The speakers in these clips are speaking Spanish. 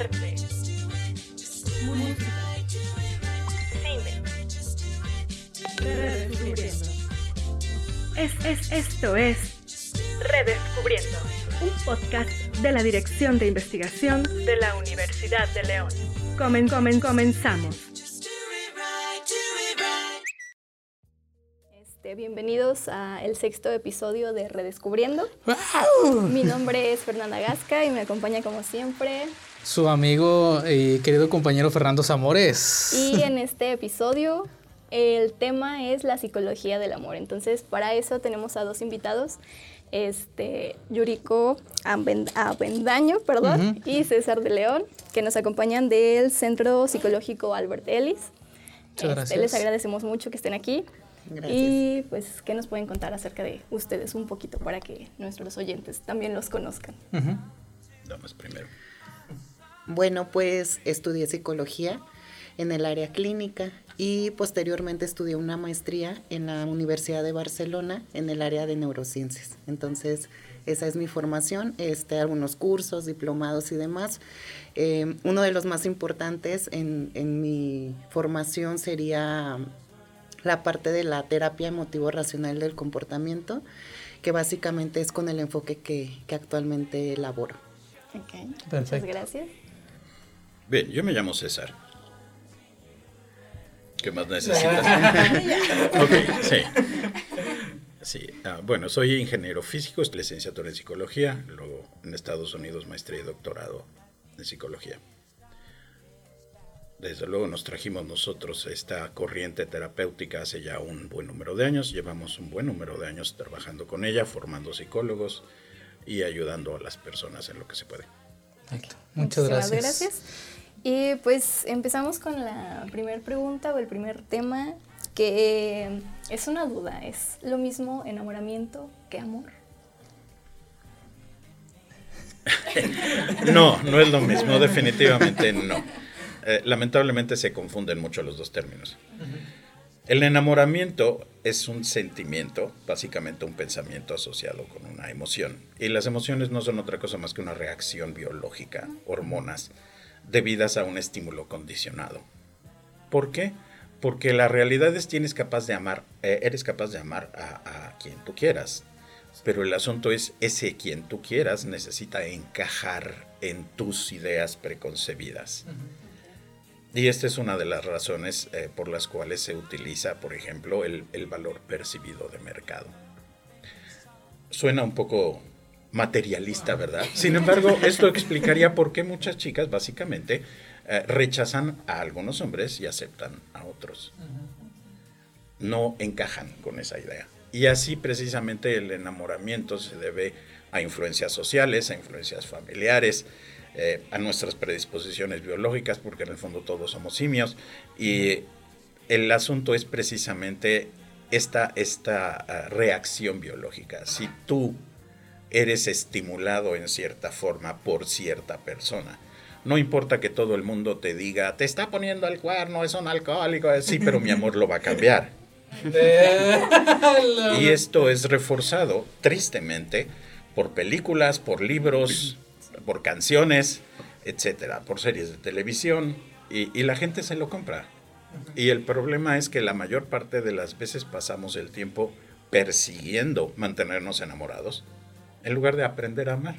arte, música, cine. Redescubriendo. Es, es, esto es Redescubriendo, un podcast de la Dirección de Investigación de la Universidad de León. Comen, comen, comenzamos. Este, bienvenidos al sexto episodio de Redescubriendo. Mi nombre es Fernanda Gasca y me acompaña como siempre. Su amigo y querido compañero Fernando Zamores. Y en este episodio el tema es la psicología del amor. Entonces, para eso tenemos a dos invitados, este Yuriko Avendaño, perdón, y César de León, que nos acompañan del Centro Psicológico Albert Ellis. Muchas Este, gracias. les agradecemos mucho que estén aquí. Gracias. Y pues, ¿qué nos pueden contar acerca de ustedes un poquito para que nuestros oyentes también los conozcan? Ujú. Damas primero. Bueno, pues estudié psicología en el área clínica y posteriormente estudié una maestría en la Universidad de Barcelona en el área de neurociencias. Entonces, esa es mi formación, este, algunos cursos, diplomados y demás. Eh, uno de los más importantes en, en mi formación sería la parte de la terapia emotivo-racional del comportamiento, que básicamente es con el enfoque que, que actualmente elaboro. Ok, Muchas gracias. Bien, yo me llamo César. ¿Qué más necesitas? ok, sí. Sí, ah, bueno, soy ingeniero físico, es licenciatura en psicología, luego en Estados Unidos maestría y doctorado en psicología. Desde luego nos trajimos nosotros esta corriente terapéutica hace ya un buen número de años, llevamos un buen número de años trabajando con ella, formando psicólogos y ayudando a las personas en lo que se puede. Perfecto. Muchas Muchísimas gracias. Y pues empezamos con la primera pregunta o el primer tema, que eh, es una duda. ¿Es lo mismo enamoramiento que amor? No, no es lo mismo, definitivamente no. Eh, lamentablemente se confunden mucho los dos términos. El enamoramiento es un sentimiento, básicamente un pensamiento asociado con una emoción. Y las emociones no son otra cosa más que una reacción biológica, hormonas, debidas a un estímulo condicionado. ¿Por qué? Porque la realidad es tienes capaz de amar, eh, eres capaz de amar a, a quien tú quieras. Pero el asunto es ese quien tú quieras necesita encajar en tus ideas preconcebidas. Y esta es una de las razones eh, por las cuales se utiliza, por ejemplo, el, el valor percibido de mercado. Suena un poco materialista, ¿verdad? Sin embargo, esto explicaría por qué muchas chicas básicamente eh, rechazan a algunos hombres y aceptan a otros. No encajan con esa idea. Y así precisamente el enamoramiento se debe a influencias sociales, a influencias familiares, eh, a nuestras predisposiciones biológicas, porque en el fondo todos somos simios. Y el asunto es precisamente esta, esta ah, reacción biológica. Si tú eres estimulado en cierta forma por cierta persona, no importa que todo el mundo te diga, te está poniendo el cuerno, es un alcohólico, sí, pero mi amor lo va a cambiar. Y esto es reforzado, tristemente, por películas, por libros, por canciones, etcétera, por series de televisión, y, y la gente se lo compra. Y el problema es que la mayor parte de las veces pasamos el tiempo persiguiendo mantenernos enamorados, en lugar de aprender a amar.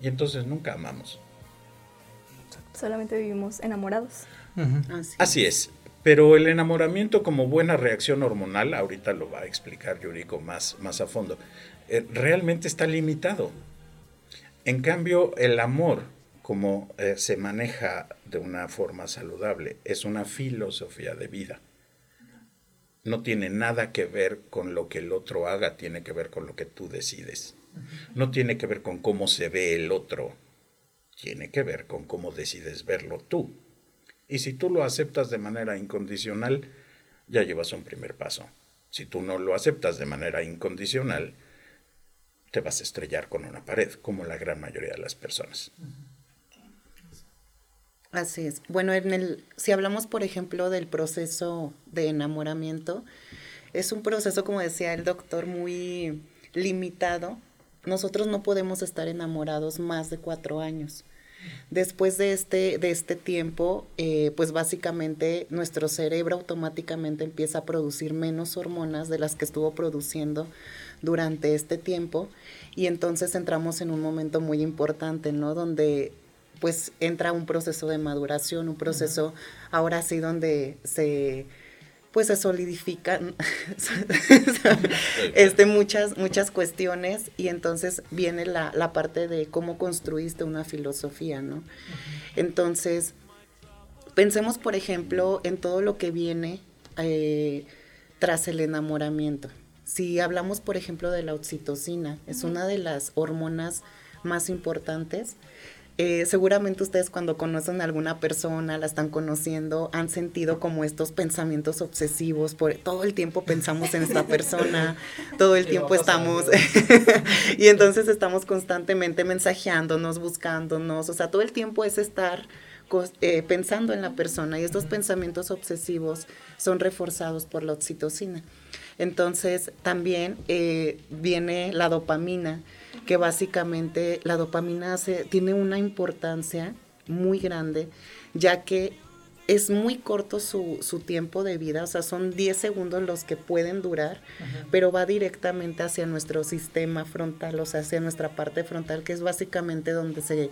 Y entonces nunca amamos. Solamente vivimos enamorados. Así es. Pero el enamoramiento como buena reacción hormonal, ahorita lo va a explicar Yuriko más, más a fondo, eh, realmente está limitado. En cambio, el amor, como eh, se maneja de una forma saludable, es una filosofía de vida. No tiene nada que ver con lo que el otro haga, tiene que ver con lo que tú decides. No tiene que ver con cómo se ve el otro, tiene que ver con cómo decides verlo tú. Y si tú lo aceptas de manera incondicional, ya llevas un primer paso. Si tú no lo aceptas de manera incondicional, te vas a estrellar con una pared, como la gran mayoría de las personas. Así es. Bueno, en el, si hablamos, por ejemplo, del proceso de enamoramiento, es un proceso, como decía el doctor, muy limitado. Nosotros no podemos estar enamorados más de cuatro años. Después de este, de este tiempo, eh, pues básicamente nuestro cerebro automáticamente empieza a producir menos hormonas de las que estuvo produciendo durante este tiempo y entonces entramos en un momento muy importante, ¿no? Donde pues entra un proceso de maduración, un proceso ahora sí donde se pues se solidifican este, muchas, muchas cuestiones y entonces viene la, la, parte de cómo construiste una filosofía, ¿no? Entonces, pensemos, por ejemplo, en todo lo que viene eh, tras el enamoramiento. Si hablamos, por ejemplo, de la oxitocina, es una de las hormonas más importantes eh, seguramente ustedes cuando conocen a alguna persona, la están conociendo, han sentido como estos pensamientos obsesivos, por todo el tiempo pensamos en esta persona, todo el tiempo estamos, y entonces estamos constantemente mensajeándonos, buscándonos, o sea, todo el tiempo es estar eh, pensando en la persona y estos pensamientos obsesivos son reforzados por la oxitocina. Entonces también eh, viene la dopamina, que básicamente la dopamina tiene una importancia muy grande, ya que es muy corto su, su, tiempo de vida, o sea, son 10 segundos los que pueden durar, pero va directamente hacia nuestro sistema frontal, o sea, hacia nuestra parte frontal, que es básicamente donde se,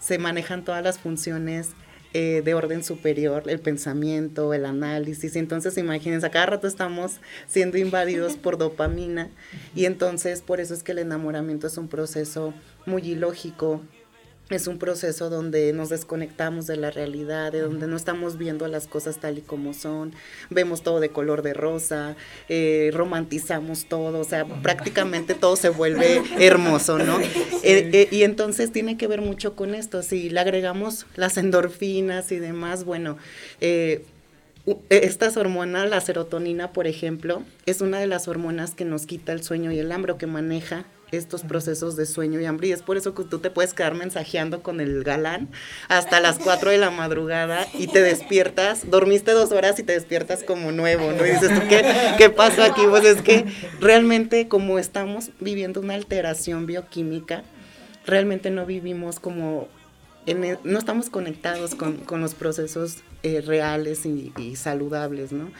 se manejan todas las funciones eh, de orden superior, el pensamiento, el análisis. Entonces, imagínense, a cada rato estamos siendo invadidos por dopamina y entonces por eso es que el enamoramiento es un proceso muy ilógico, es un proceso donde nos desconectamos de la realidad, de donde no estamos viendo las cosas tal y como son, vemos todo de color de rosa, eh, romantizamos todo, o sea, prácticamente todo se vuelve hermoso, ¿no? Eh, eh, y entonces tiene que ver mucho con esto, si le agregamos las endorfinas y demás, bueno, estas hormonas, la serotonina, por ejemplo, es una de las hormonas que nos quita el sueño y el hambre, que maneja estos procesos de sueño y hambre. Y es por eso que tú te puedes quedar mensajeando con el galán hasta las 4 de la madrugada y te despiertas, dormiste dos horas y te despiertas como nuevo, ¿no? Y dices, ¿tú qué, qué pasó aquí? Pues es que realmente como estamos viviendo una alteración bioquímica, realmente no vivimos como en no estamos conectados con, con los procesos eh, reales y, y, saludables, ¿no?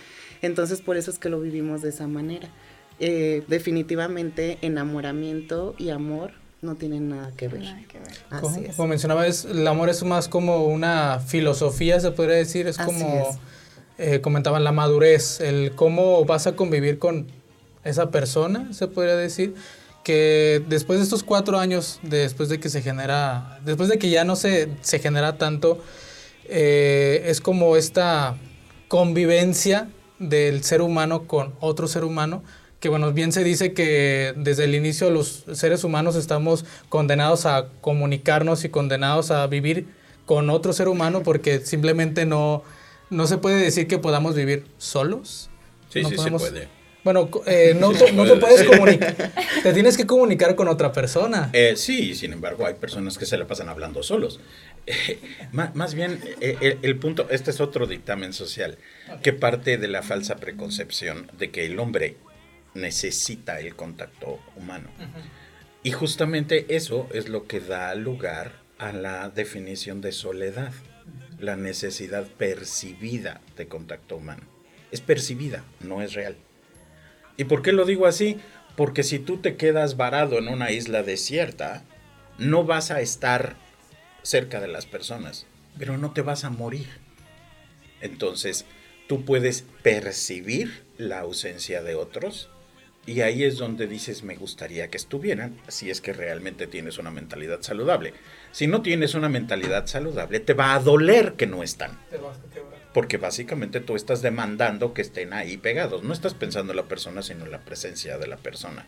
Entonces por eso es que lo vivimos de esa manera. Eh, definitivamente enamoramiento y amor no tienen nada que ver. como, mencionaba, es, el amor es más como una filosofía, se podría decir, es como eh, comentaban la madurez, el cómo vas a convivir con esa persona, se podría decir, que después de estos cuatro años, después de que se genera, después de que ya no se, se genera tanto, eh, es como esta convivencia del ser humano con otro ser humano, que bueno, bien se dice que desde el inicio los seres humanos estamos condenados a comunicarnos y condenados a vivir con otro ser humano porque simplemente no, no se puede decir que podamos vivir solos. Sí, sí se puede. Bueno, eh, no, no te puedes comunicar, te tienes que comunicar con otra persona. Eh, sí, sin embargo, hay personas que se la pasan hablando solos. más, bien, eh, el, punto, este es otro dictamen social, que parte de la falsa preconcepción de que el hombre necesita el contacto humano. Y justamente eso es lo que da lugar a la definición de soledad, la necesidad percibida de contacto humano. Es percibida, no es real. ¿Y por qué lo digo así? Porque si tú te quedas varado en una isla desierta, no vas a estar cerca de las personas, pero no te vas a morir. Entonces, tú puedes percibir la ausencia de otros, y ahí es donde dices, me gustaría que estuvieran, si es que realmente tienes una mentalidad saludable. Si no tienes una mentalidad saludable, te va a doler que no están. Porque básicamente tú estás demandando que estén ahí pegados. No estás pensando en la persona, sino en la presencia de la persona.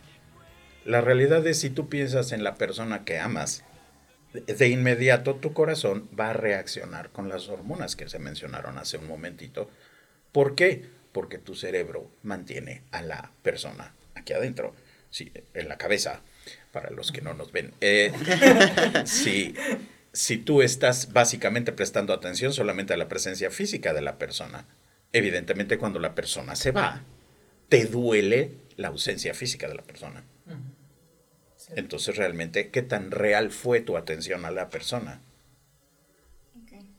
La realidad es, si tú piensas en la persona que amas, de inmediato tu corazón va a reaccionar con las hormonas que se mencionaron hace un momentito. ¿Por qué? Porque tu cerebro mantiene a la persona aquí adentro, sí, en la cabeza, para los que no nos ven. Eh, si, si tú estás básicamente prestando atención solamente a la presencia física de la persona, evidentemente cuando la persona se va, te duele la ausencia física de la persona. Entonces realmente, ¿qué tan real fue tu atención a la persona?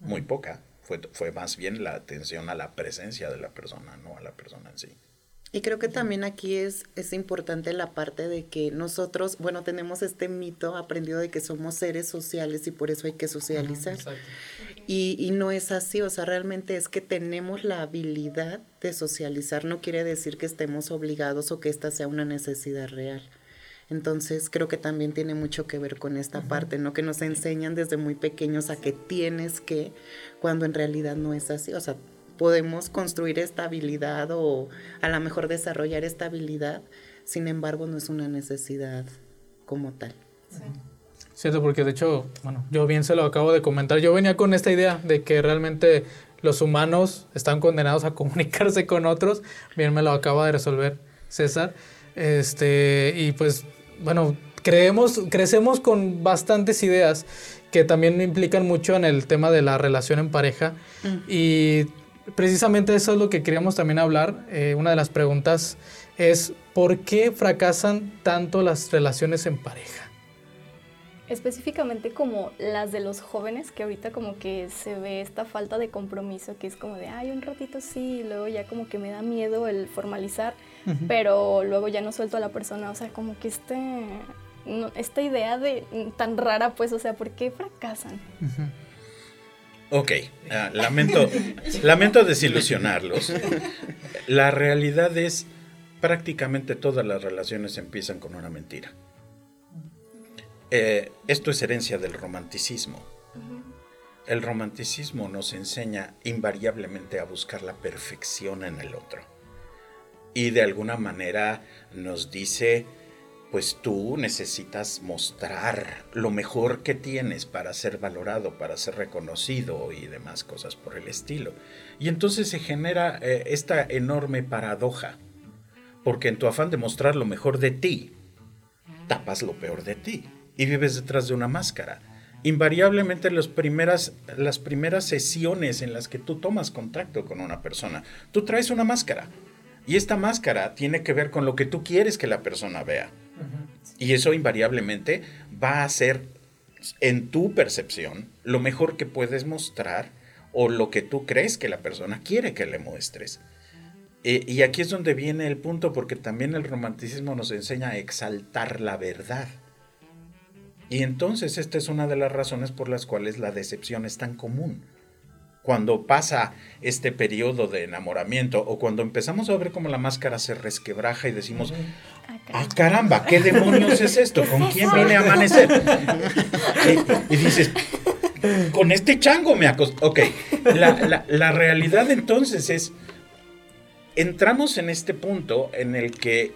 muy poca. Fue, fue más bien la atención a la presencia de la persona, no a la persona en sí. Y creo que también aquí es, es importante la parte de que nosotros, bueno, tenemos este mito aprendido de que somos seres sociales y por eso hay que socializar. y, y no es así, o sea, realmente es que tenemos la habilidad de socializar, no quiere decir que estemos obligados o que esta sea una necesidad real. Entonces creo que también tiene mucho que ver con esta parte, ¿no? Que nos enseñan desde muy pequeños a que tienes que, cuando en realidad no es así. O sea, podemos construir estabilidad o a lo mejor desarrollar estabilidad, sin embargo no es una necesidad como tal. Sí. Cierto, porque de hecho, bueno, yo bien se lo acabo de comentar, yo venía con esta idea de que realmente los humanos están condenados a comunicarse con otros, bien me lo acaba de resolver César, este, y pues, bueno, creemos, crecemos con bastantes ideas que también implican mucho en el tema de la relación en pareja mm. y precisamente eso es lo que queríamos también hablar. Eh, una de las preguntas es, ¿por qué fracasan tanto las relaciones en pareja? Específicamente como las de los jóvenes, que ahorita como que se ve esta falta de compromiso, que es como de, ay, un ratito sí, y luego ya como que me da miedo el formalizar, pero luego ya no suelto a la persona, o sea, como que este, esta idea de tan rara, pues, o sea, ¿por qué fracasan? Ok, ah, lamento, lamento desilusionarlos. La realidad es, prácticamente todas las relaciones empiezan con una mentira. Eh, esto es herencia del romanticismo. El romanticismo nos enseña invariablemente a buscar la perfección en el otro. Y de alguna manera nos dice, pues tú necesitas mostrar lo mejor que tienes para ser valorado, para ser reconocido y demás cosas por el estilo. Y entonces se genera eh, esta enorme paradoja, porque en tu afán de mostrar lo mejor de ti, tapas lo peor de ti y vives detrás de una máscara. Invariablemente las primeras, las primeras sesiones en las que tú tomas contacto con una persona, tú traes una máscara. Y esta máscara tiene que ver con lo que tú quieres que la persona vea. Y eso invariablemente va a ser en tu percepción lo mejor que puedes mostrar o lo que tú crees que la persona quiere que le muestres. Y aquí es donde viene el punto, porque también el romanticismo nos enseña a exaltar la verdad. Y entonces esta es una de las razones por las cuales la decepción es tan común cuando pasa este periodo de enamoramiento o cuando empezamos a ver cómo la máscara se resquebraja y decimos, ah caramba, ¿qué demonios es esto? ¿Con quién vine a amanecer? y, dices, con este chango me acosté. Ok, la, la realidad entonces es, entramos en este punto en el que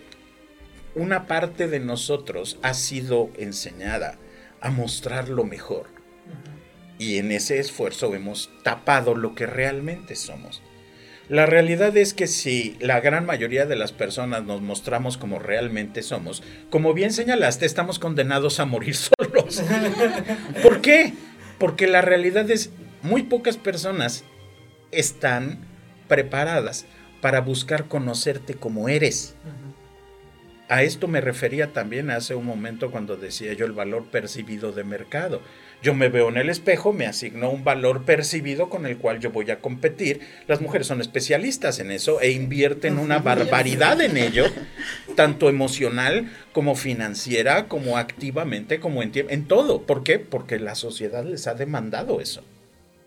una parte de nosotros ha sido enseñada a mostrar lo mejor y en ese esfuerzo hemos tapado lo que realmente somos. La realidad es que si la gran mayoría de las personas nos mostramos como realmente somos, como bien señalaste, estamos condenados a morir solos. ¿Por qué? Porque la realidad es muy pocas personas están preparadas para buscar conocerte como eres. A esto me refería también hace un momento cuando decía yo el valor percibido de mercado. Yo me veo en el espejo, me asigno un valor percibido con el cual yo voy a competir. Las mujeres son especialistas en eso e invierten una barbaridad en ello, tanto emocional como financiera, como activamente, como en, en todo. ¿Por qué? Porque la sociedad les ha demandado eso.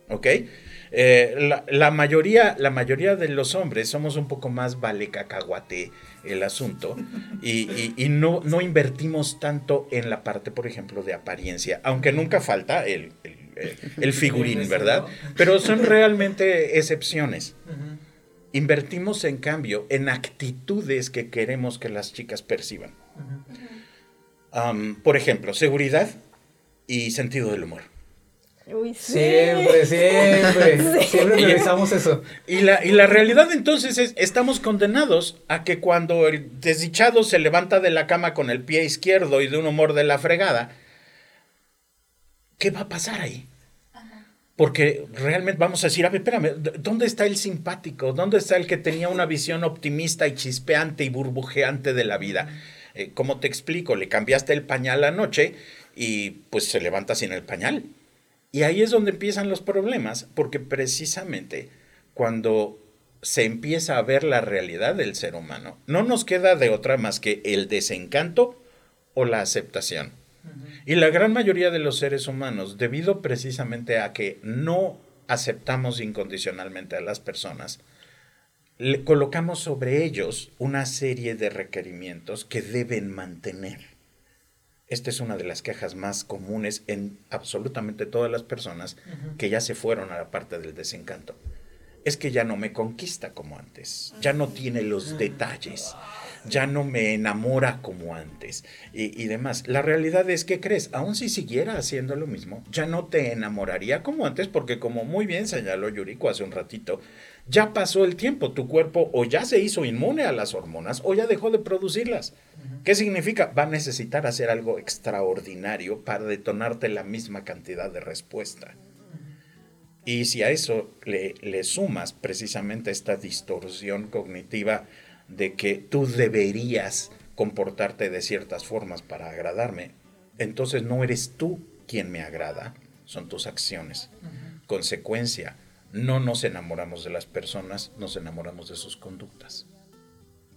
¿Ok? Eh, la, mayoría, la mayoría de los hombres somos un poco más vale cacahuate el asunto y, no, no invertimos tanto en la parte, por ejemplo, de apariencia, aunque nunca falta el, el, figurín, ¿verdad? Pero son realmente excepciones. Invertimos, en cambio, en actitudes que queremos que las chicas perciban. por ejemplo, seguridad y sentido del humor. Siempre, siempre, siempre realizamos eso. Y la, y la realidad entonces es, estamos condenados a que cuando el desdichado se levanta de la cama con el pie izquierdo y de un humor de la fregada, ¿qué va a pasar ahí? Porque realmente vamos a decir, a ver, espérame, ¿dónde está el simpático? ¿Dónde está el que tenía una visión optimista y chispeante y burbujeante de la vida? Eh, ¿Cómo te explico? Le cambiaste el pañal anoche y pues se levanta sin el pañal. Y ahí es donde empiezan los problemas, porque precisamente cuando se empieza a ver la realidad del ser humano, no nos queda de otra más que el desencanto o la aceptación. Y la gran mayoría de los seres humanos, debido precisamente a que no aceptamos incondicionalmente a las personas, le colocamos sobre ellos una serie de requerimientos que deben mantener. Esta es una de las quejas más comunes en absolutamente todas las personas que ya se fueron a la parte del desencanto. Es que ya no me conquista como antes, ya no tiene los detalles, ya no me enamora como antes y, demás. La realidad es que crees, aun si siguiera haciendo lo mismo, ya no te enamoraría como antes porque como muy bien señaló Yuriko hace un ratito, ya pasó el tiempo, tu cuerpo o ya se hizo inmune a las hormonas o ya dejó de producirlas. ¿Qué significa? Va a necesitar hacer algo extraordinario para detonarte la misma cantidad de respuesta. Y si a eso le, le sumas precisamente esta distorsión cognitiva de que tú deberías comportarte de ciertas formas para agradarme, entonces no eres tú quien me agrada, son tus acciones. Consecuencia, no nos enamoramos de las personas, nos enamoramos de sus conductas.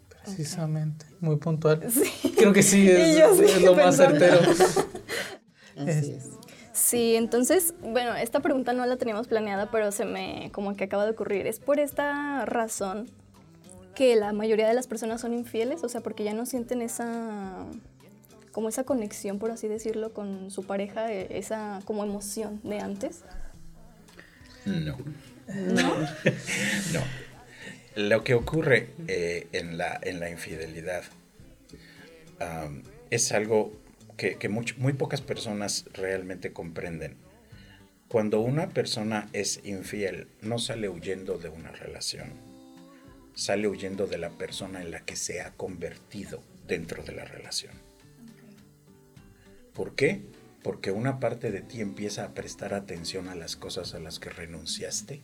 Precisamente, muy puntual. Creo que sí es, lo más certero. Sí, entonces, bueno, esta pregunta no la teníamos planeada, pero se me como que acaba de ocurrir. Es por esta razón que la mayoría de las personas son infieles, o sea, porque ya no sienten esa como esa conexión, por así decirlo, con su pareja, e, esa como emoción de antes. No. No. no. Lo que ocurre eh, en, la, en la infidelidad es algo que, que muy pocas personas realmente comprenden. Cuando una persona es infiel, no sale huyendo de una relación, sale huyendo de la persona en la que se ha convertido dentro de la relación. ¿Por qué? Porque una parte de ti empieza a prestar atención a las cosas a las que renunciaste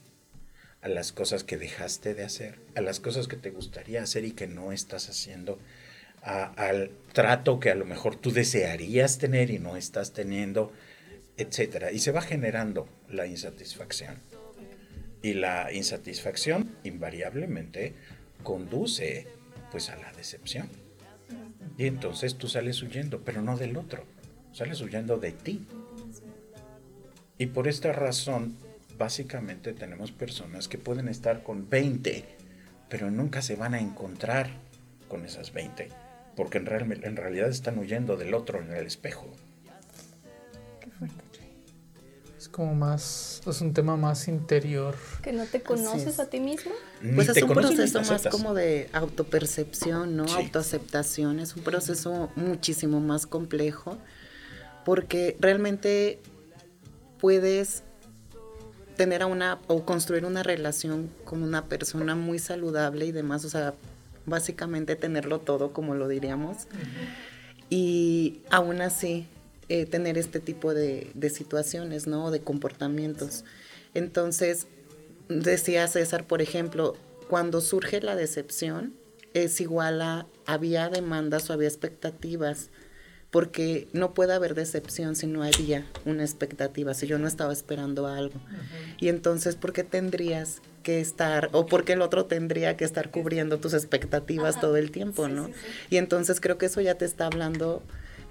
a las cosas que dejaste de hacer, a las cosas que te gustaría hacer y que no estás haciendo, al trato que a lo mejor tú desearías tener y no estás teniendo, etcétera. Y se va generando la insatisfacción. Y la insatisfacción invariablemente conduce pues a la decepción. Y entonces tú sales huyendo, pero no del otro, sales huyendo de ti. Y por esta razón básicamente tenemos personas que pueden estar con 20, pero nunca se van a encontrar con esas 20, porque en, en realidad están huyendo del otro en el espejo. Qué fuerte. Es como más, es un tema más interior. Que no te conoces a ti mismo. Pues es un proceso más como de autopercepción, ¿no? Autoaceptación. Es un proceso muchísimo más complejo porque realmente puedes tener a una o construir una relación con una persona muy saludable y demás, o sea, básicamente tenerlo todo, como lo diríamos, y aún así eh, tener este tipo de, de situaciones, ¿no? De comportamientos. Entonces, decía César, por ejemplo, cuando surge la decepción, es igual a había demandas o había expectativas porque no puede haber decepción si no había una expectativa, si yo no estaba esperando algo. Y entonces, ¿por qué tendrías que estar, o por qué el otro tendría que estar cubriendo tus expectativas todo el tiempo, ¿no? Y entonces creo que eso ya te está hablando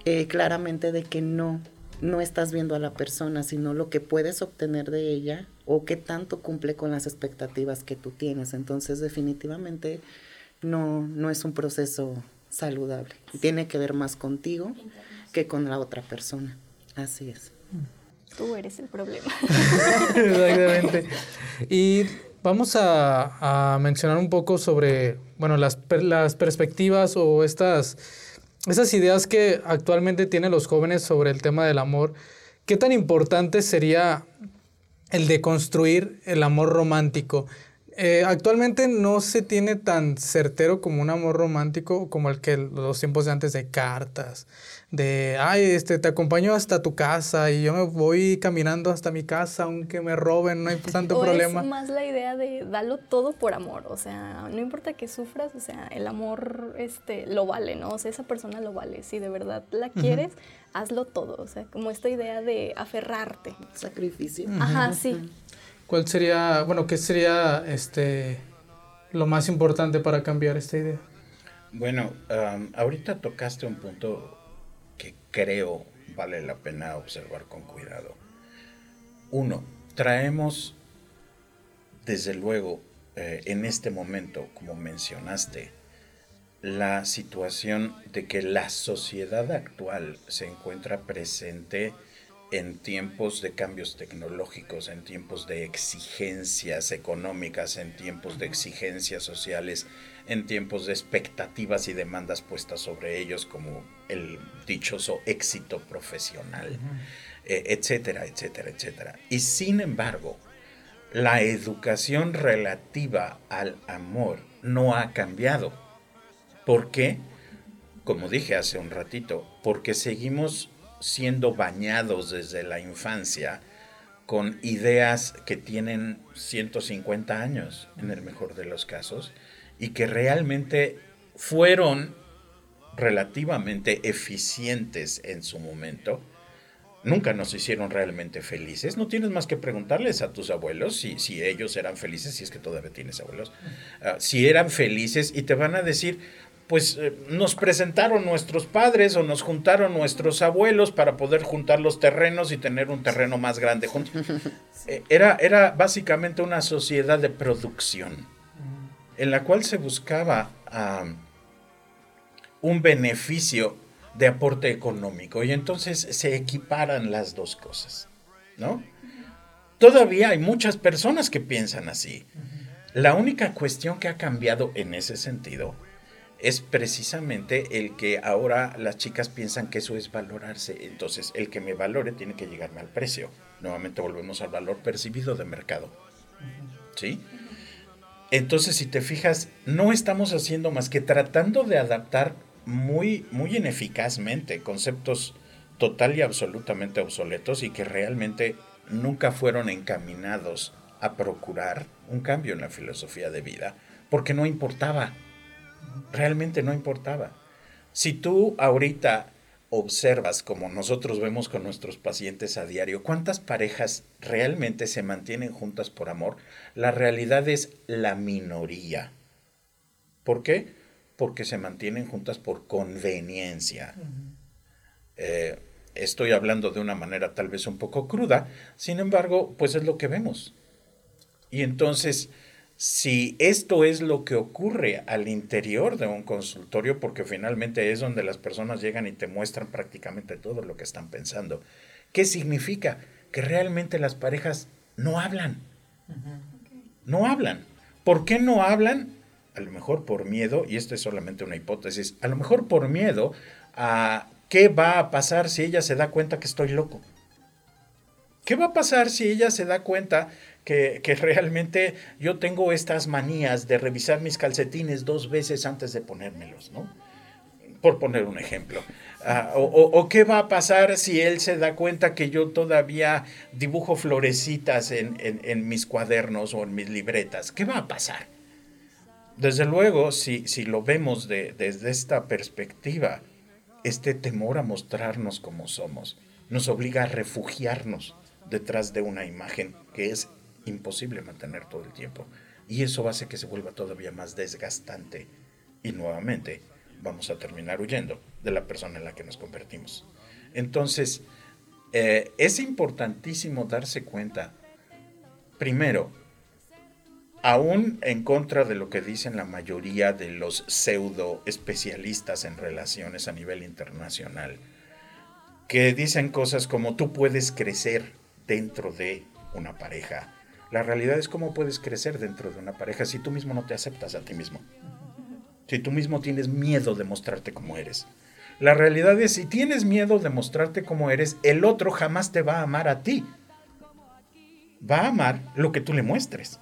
eh, claramente de que no, no estás viendo a la persona, sino lo que puedes obtener de ella o qué tanto cumple con las expectativas que tú tienes. Entonces, definitivamente no, no es un proceso saludable. Y tiene que ver más contigo que con la otra persona. Así es. Tú eres el problema. Exactamente. Y vamos a, mencionar un poco sobre, bueno, las, las perspectivas o estas, estas ideas que actualmente tienen los jóvenes sobre el tema del amor. ¿Qué tan importante sería el de construir el amor romántico? Eh, actualmente no se tiene tan certero como un amor romántico como el que los tiempos de antes de cartas, de, ay, este, te acompaño hasta tu casa y yo me voy caminando hasta mi casa aunque me roben, no hay tanto o problema. Es más la idea de darlo todo por amor, o sea, no importa que sufras, o sea, el amor este, lo vale, ¿no? O sea, esa persona lo vale, si de verdad la quieres, hazlo todo, o sea, como esta idea de aferrarte. Sacrificio. Ajá, sí. ¿Cuál sería, bueno, qué sería este lo más importante para cambiar esta idea? Bueno, ahorita tocaste un punto que creo vale la pena observar con cuidado. Uno, traemos, desde luego, eh, en este momento, como mencionaste, la situación de que la sociedad actual se encuentra presente en tiempos de cambios tecnológicos, en tiempos de exigencias económicas, en tiempos de exigencias sociales, en tiempos de expectativas y demandas puestas sobre ellos, como el dichoso éxito profesional, eh, etcétera, etcétera, etcétera. Y sin embargo, la educación relativa al amor no ha cambiado. ¿Por qué? Como dije hace un ratito, porque seguimos siendo bañados desde la infancia con ideas que tienen 150 años, en el mejor de los casos, y que realmente fueron relativamente eficientes en su momento, nunca nos hicieron realmente felices. No tienes más que preguntarles a tus abuelos si, si ellos eran felices, si es que todavía tienes abuelos, ah, si eran felices y te van a decir, pues eh, nos presentaron nuestros padres o nos juntaron nuestros abuelos para poder juntar los terrenos y tener un terreno más grande juntos. Eh, era, era básicamente una sociedad de producción en la cual se buscaba un beneficio de aporte económico y entonces se equiparan las dos cosas, ¿no? Todavía hay muchas personas que piensan así. La única cuestión que ha cambiado en ese sentido es precisamente el que ahora las chicas piensan que eso es valorarse. Entonces, el que me valore tiene que llegarme al precio. Nuevamente volvemos al valor percibido de mercado. ¿Sí? Entonces, si te fijas, no estamos haciendo más que tratando de adaptar muy, muy ineficazmente conceptos total y absolutamente obsoletos y que realmente nunca fueron encaminados a procurar un cambio en la filosofía de vida, porque no importaba realmente no importaba. Si tú ahorita observas, como nosotros vemos con nuestros pacientes a diario, cuántas parejas realmente se mantienen juntas por amor, la realidad es la minoría. ¿Por qué? Porque se mantienen juntas por conveniencia. Eh, estoy hablando de una manera tal vez un poco cruda, sin embargo, pues es lo que vemos. Y entonces, si esto es lo que ocurre al interior de un consultorio, porque finalmente es donde las personas llegan y te muestran prácticamente todo lo que están pensando. ¿Qué significa? Que realmente las parejas no hablan. No hablan. ¿Por qué no hablan? A lo mejor por miedo, y esto es solamente una hipótesis, a lo mejor por miedo a qué va a pasar si ella se da cuenta que estoy loco. ¿Qué va a pasar si ella se da cuenta que, realmente yo tengo estas manías de revisar mis calcetines dos veces antes de ponérmelos, ¿no? Por poner un ejemplo. Ah, o, qué va a pasar si él se da cuenta que yo todavía dibujo florecitas en, mis cuadernos o en mis libretas? ¿Qué va a pasar? Desde luego, si, si lo vemos desde esta perspectiva, este temor a mostrarnos como somos nos obliga a refugiarnos detrás de una imagen que es imposible mantener todo el tiempo. Y eso hace que se vuelva todavía más desgastante. Y nuevamente vamos a terminar huyendo de la persona en la que nos convertimos. Entonces, eh, es importantísimo darse cuenta, primero, aún en contra de lo que dicen la mayoría de los pseudo especialistas en relaciones a nivel internacional, que dicen cosas como tú puedes crecer dentro de una pareja, la realidad es cómo puedes crecer dentro de una pareja si tú mismo no te aceptas a ti mismo. Si tú mismo tienes miedo de mostrarte como eres. La realidad es si tienes miedo de mostrarte como eres, el otro jamás te va a amar a ti. Va a amar lo que tú le muestres.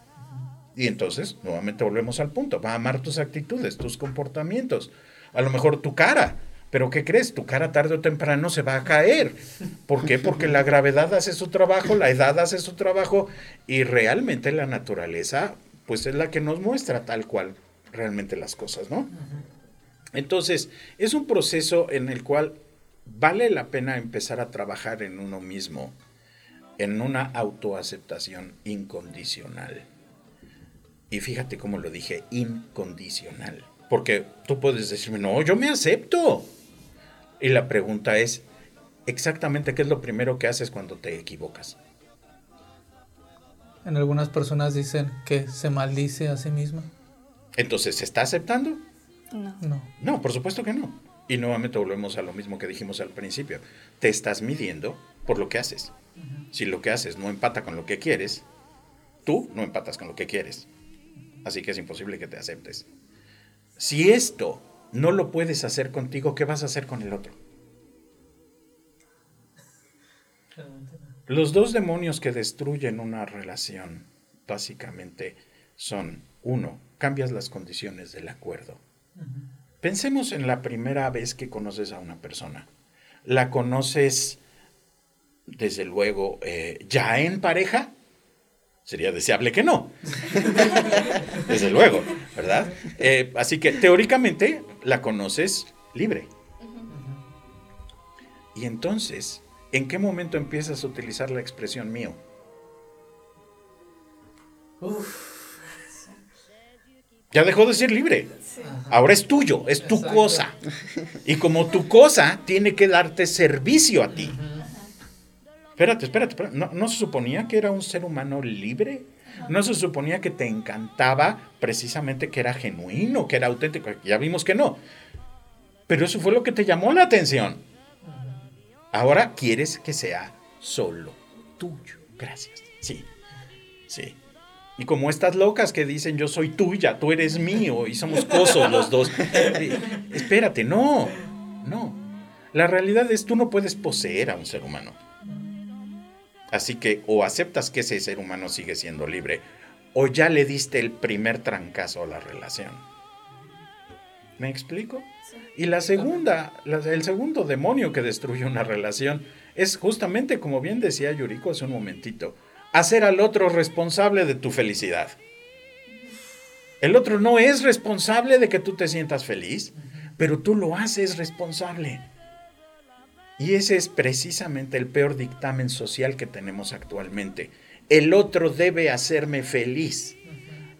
Y entonces, nuevamente volvemos al punto, va a amar tus actitudes, tus comportamientos, a lo mejor tu cara, pero ¿qué crees? Tu cara tarde o temprano se va a caer. ¿Por qué? Porque la gravedad hace su trabajo, la edad hace su trabajo y realmente la naturaleza pues es la que nos muestra tal cual realmente las cosas, ¿no? Entonces, es un proceso en el cual vale la pena empezar a trabajar en uno mismo, en una autoaceptación incondicional. Y fíjate cómo lo dije, incondicional. Porque tú puedes decirme, no, yo me acepto. Y la pregunta es, exactamente qué es lo primero que haces cuando te equivocas. En algunas personas dicen que se maldice a sí misma. Entonces, ¿se está aceptando? No. No. No, por supuesto que no. Y nuevamente volvemos a lo mismo que dijimos al principio. Te estás midiendo por lo que haces. Si lo que haces no empata con lo que quieres, tú no empatas con lo que quieres. Así que es imposible que te aceptes. Si esto no lo puedes hacer contigo, ¿qué vas a hacer con el otro? Los dos demonios que destruyen una relación básicamente son, uno, cambias las condiciones del acuerdo. Pensemos en la primera vez que conoces a una persona. La conoces, desde luego, eh, ya en pareja. Sería deseable que no. desde luego, ¿verdad? Eh, así que teóricamente la conoces libre. Y entonces ¿En qué momento empiezas a utilizar la expresión mío? Ya dejó de ser libre. Ahora es tuyo, es tu cosa. Y como tu cosa, tiene que darte servicio a ti. Espérate, espérate, espérate. ¿No, ¿No, se suponía que era un ser humano libre? ¿No se suponía que te encantaba precisamente que era genuino, que era auténtico? Ya vimos que no. Pero eso fue lo que te llamó la atención. Ahora quieres que sea solo tuyo. Gracias. Sí, sí. Y como estas locas que dicen yo soy tuya, tú eres mío y somos cosos los dos. Espérate, no, no. La realidad es tú no puedes poseer a un ser humano. Así que o aceptas que ese ser humano sigue siendo libre o ya le diste el primer trancazo a la relación. ¿Me explico? Y la segunda, el segundo demonio que destruye una relación es justamente, como bien decía Yuriko hace un momentito, hacer al otro responsable de tu felicidad. El otro no es responsable de que tú te sientas feliz, pero tú lo haces responsable. Y ese es precisamente el peor dictamen social que tenemos actualmente. El otro debe hacerme feliz.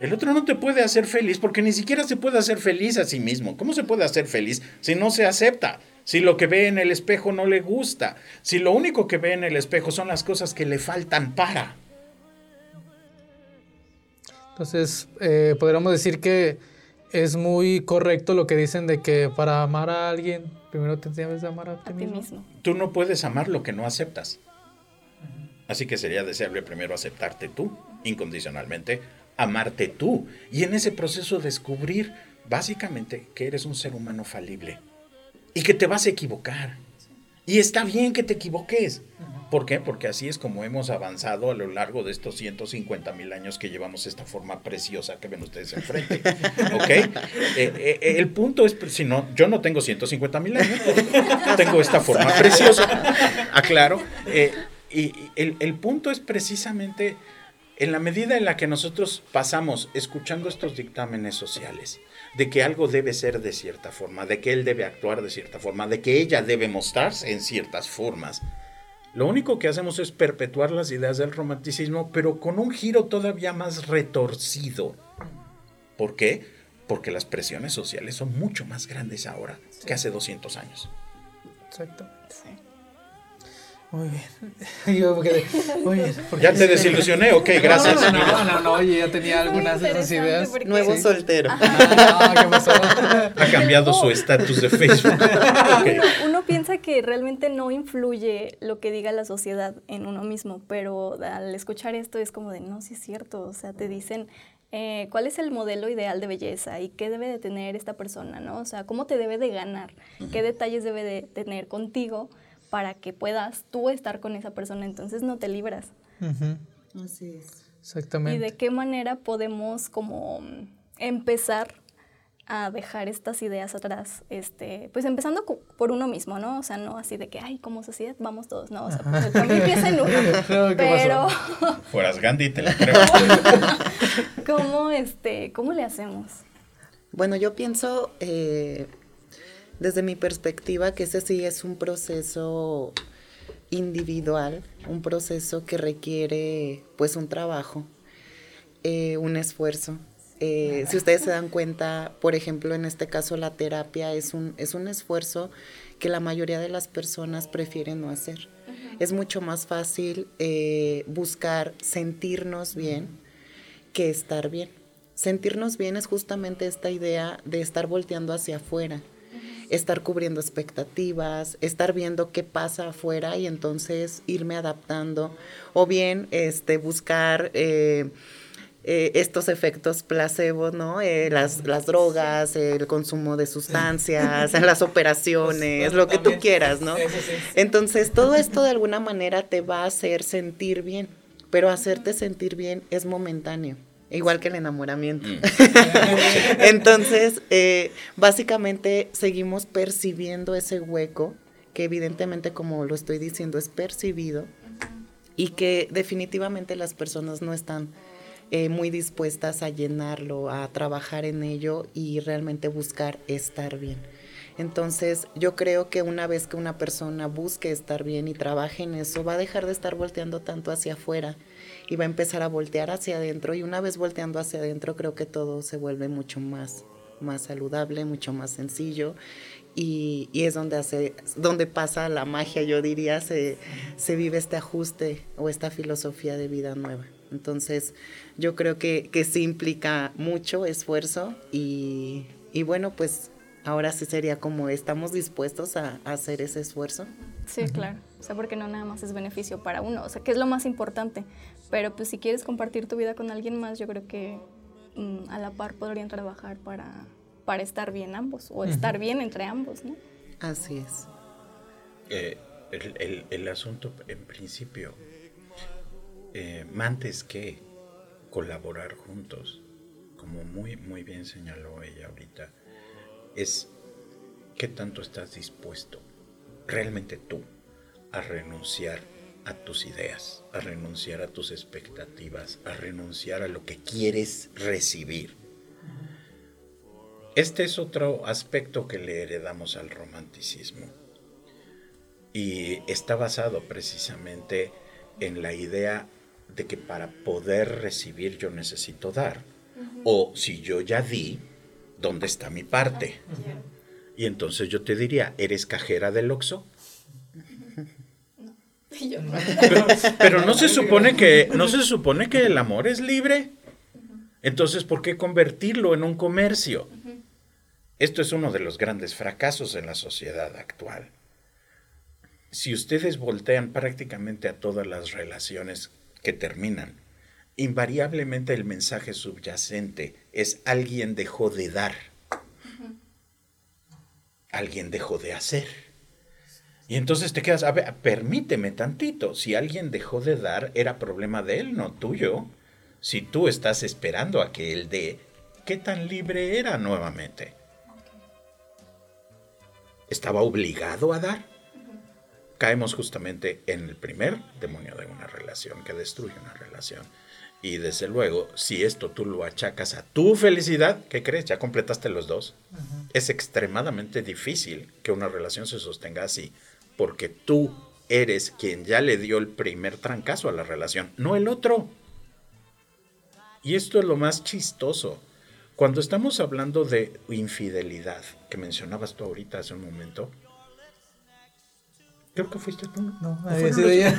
El otro no te puede hacer feliz porque ni siquiera se puede hacer feliz a sí mismo. ¿Cómo se puede hacer feliz si no se acepta? Si lo que ve en el espejo no le gusta. Si lo único que ve en el espejo son las cosas que le faltan para. Entonces, eh, podríamos decir que es muy correcto lo que dicen de que para amar a alguien, primero te debes de amar a ti, mismo. mismo. Tú no puedes amar lo que no aceptas. Así que sería deseable primero aceptarte tú incondicionalmente amarte tú y en ese proceso descubrir básicamente que eres un ser humano falible y que te vas a equivocar. Y está bien que te equivoques. ¿Por qué? Porque así es como hemos avanzado a lo largo de estos 150 mil años que llevamos esta forma preciosa que ven ustedes enfrente. ¿Ok? Eh, eh, el punto es, si no, yo no tengo 150 mil años, tengo esta forma preciosa, aclaro. Eh, y el, el punto es precisamente en la medida en la que nosotros pasamos escuchando estos dictámenes sociales, de que algo debe ser de cierta forma, de que él debe actuar de cierta forma, de que ella debe mostrarse en ciertas formas, lo único que hacemos es perpetuar las ideas del romanticismo, pero con un giro todavía más retorcido. ¿Por qué? Porque las presiones sociales son mucho más grandes ahora que hace 200 años. Exacto. Muy bien. Yo muy bien. Ya te desilusioné, ok, gracias. No, no, no, no, oye, ya tenía algunas de esas ideas. Nuevo soltero. Ah, ¿qué pasó? Ha cambiado su estatus de Facebook. Uno piensa que realmente no influye lo que diga la sociedad en uno mismo, pero al escuchar esto es como de, no, sí es cierto, o sea, te dicen, eh, cuál es el modelo ideal de belleza y qué debe de tener esta persona, ¿no? O sea, cómo te debe de ganar, qué detalles debe de tener contigo para que puedas tú estar con esa persona, entonces no te libras. Así es. Exactamente. Y de qué manera podemos como empezar a dejar estas ideas atrás, este, pues empezando por uno mismo, ¿no? O sea, no así de que, ay, como sociedad vamos todos, no, o sea, pues el empieza en uno, pero... Fueras Gandhi, te lo creo. ¿Cómo, este, ¿Cómo le hacemos? Bueno, yo pienso, eh, desde mi perspectiva, que ese sí es un proceso individual, un proceso que requiere, pues, un trabajo, eh, un esfuerzo, eh, si ustedes se dan cuenta, por ejemplo, en este caso la terapia es un, es un esfuerzo que la mayoría de las personas prefieren no hacer. Es mucho más fácil eh, buscar sentirnos bien que estar bien. Sentirnos bien es justamente esta idea de estar volteando hacia afuera, estar cubriendo expectativas, estar viendo qué pasa afuera y entonces irme adaptando, o bien este, buscar... Eh, eh, estos efectos placebo, ¿no? Eh, las, las, drogas, el consumo de sustancias, las operaciones, lo que tú quieras, ¿no? Entonces, todo esto de alguna manera te va a hacer sentir bien, pero hacerte sentir bien es momentáneo. Igual que el enamoramiento. Mm. Entonces, eh, básicamente seguimos percibiendo ese hueco, que evidentemente, como lo estoy diciendo, es percibido, y que definitivamente las personas no están eh, muy dispuestas a llenarlo, a trabajar en ello y realmente buscar estar bien. Entonces, yo creo que una vez que una persona busque estar bien y trabaje en eso, va a dejar de estar volteando tanto hacia afuera y va a empezar a voltear hacia adentro. Y una vez volteando hacia adentro, creo que todo se vuelve mucho más, más saludable, mucho más sencillo. Y, y es donde, hace, donde pasa la magia, yo diría, se, se vive este ajuste o esta filosofía de vida nueva. Entonces, yo creo que, que sí implica mucho esfuerzo y, y, bueno, pues ahora sí sería como estamos dispuestos a, hacer ese esfuerzo. Sí, claro. O sea, porque no nada más es beneficio para uno, o sea, que es lo más importante. Pero pues si quieres compartir tu vida con alguien más, yo creo que mm, a la par podrían trabajar para, para estar bien ambos o estar bien entre ambos, ¿no? Así es. Eh, el, el, el, asunto en principio eh, antes que colaborar juntos, como muy, muy bien señaló ella ahorita, es qué tanto estás dispuesto, realmente tú, a renunciar a tus ideas, a renunciar a tus expectativas, a renunciar a lo que quieres recibir. Este es otro aspecto que le heredamos al romanticismo y está basado precisamente en la idea de que para poder recibir yo necesito dar. O si yo ya di, ¿dónde está mi parte? Y entonces yo te diría, ¿eres cajera del Oxxo? Pero, pero, no se supone que no se supone que el amor es libre. Entonces, ¿por qué convertirlo en un comercio? Esto es uno de los grandes fracasos en la sociedad actual. Si ustedes voltean prácticamente a todas las relaciones que terminan. Invariablemente el mensaje subyacente es alguien dejó de dar, alguien dejó de hacer. Y entonces te quedas, a ver, permíteme tantito, si alguien dejó de dar, era problema de él, no tuyo. Si tú estás esperando a que él dé, ¿qué tan libre era nuevamente? ¿Estaba obligado a dar? caemos justamente en el primer demonio de una relación que destruye una relación. Y desde luego, si esto tú lo achacas a tu felicidad, ¿qué crees? Ya completaste los dos. Es extremadamente difícil que una relación se sostenga así, porque tú eres quien ya le dio el primer trancazo a la relación, no el otro. Y esto es lo más chistoso. Cuando estamos hablando de infidelidad, que mencionabas tú ahorita hace un momento, Creo que fuiste tú. No, había sido ella.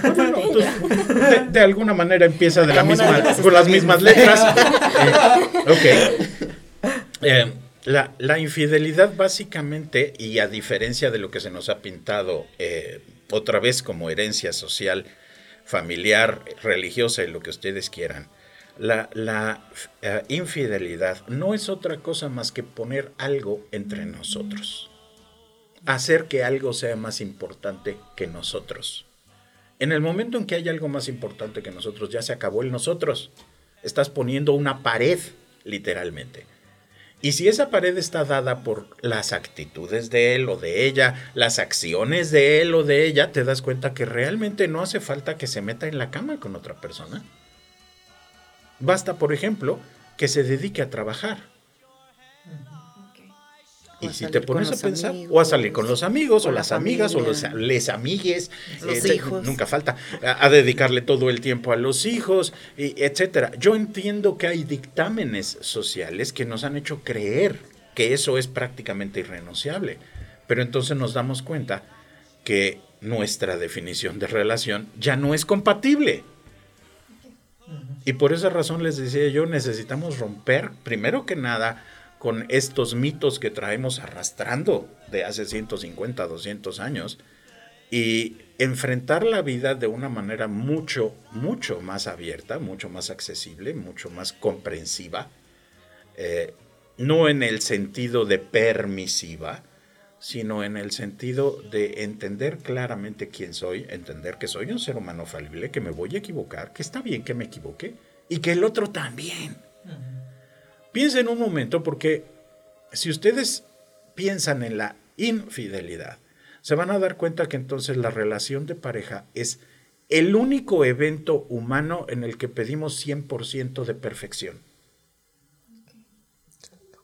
de, alguna manera empieza de la misma, con las mismas letras. Eh, ok. Eh, la, infidelidad básicamente, y a diferencia de lo que se nos ha pintado eh, otra vez como herencia social, familiar, religiosa y lo que ustedes quieran, la, la infidelidad no es otra cosa más que poner algo entre nosotros hacer que algo sea más importante que nosotros. En el momento en que hay algo más importante que nosotros, ya se acabó el nosotros. Estás poniendo una pared, literalmente. Y si esa pared está dada por las actitudes de él o de ella, las acciones de él o de ella, te das cuenta que realmente no hace falta que se meta en la cama con otra persona. Basta, por ejemplo, que se dedique a trabajar. Y si te pones a pensar, o a salir con los amigos, o, las amigas, o los les amigues, los eh, hijos. nunca falta, a, dedicarle todo el tiempo a los hijos, y etcétera. Yo entiendo que hay dictámenes sociales que nos han hecho creer que eso es prácticamente irrenunciable, pero entonces nos damos cuenta que nuestra definición de relación ya no es compatible. Y por esa razón les decía yo, necesitamos romper, primero que nada, con estos mitos que traemos arrastrando de hace 150, 200 años y enfrentar la vida de una manera mucho, mucho más abierta, mucho más accesible, mucho más comprensiva, eh, no en el sentido de permisiva, sino en el sentido de entender claramente quién soy, entender que soy un ser humano falible, que me voy a equivocar, que está bien que me equivoque y que el otro también. Piensen un momento porque si ustedes piensan en la infidelidad, se van a dar cuenta que entonces la relación de pareja es el único evento humano en el que pedimos 100% de perfección.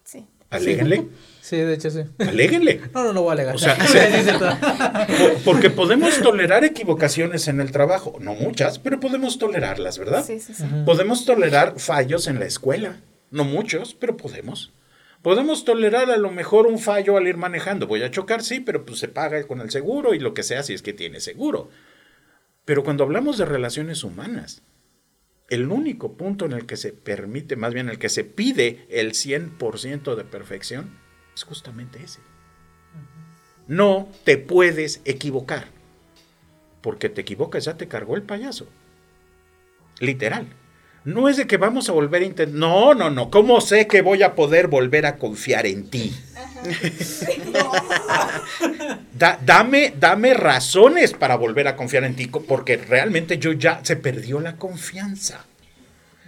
Sí. Aléguenle. Sí, de hecho sí. Aléguenle. No, no, no voy a alegar. O sea, porque podemos tolerar equivocaciones en el trabajo, no muchas, pero podemos tolerarlas, ¿verdad? Sí, sí, sí. Podemos tolerar fallos en la escuela. No muchos, pero podemos. Podemos tolerar a lo mejor un fallo al ir manejando. Voy a chocar, sí, pero pues se paga con el seguro y lo que sea si es que tiene seguro. Pero cuando hablamos de relaciones humanas, el único punto en el que se permite, más bien el que se pide el 100% de perfección, es justamente ese. No te puedes equivocar. Porque te equivocas, ya te cargó el payaso. Literal. No es de que vamos a volver a intentar. No, no, no. ¿Cómo sé que voy a poder volver a confiar en ti? dame, dame razones para volver a confiar en ti, porque realmente yo ya se perdió la confianza.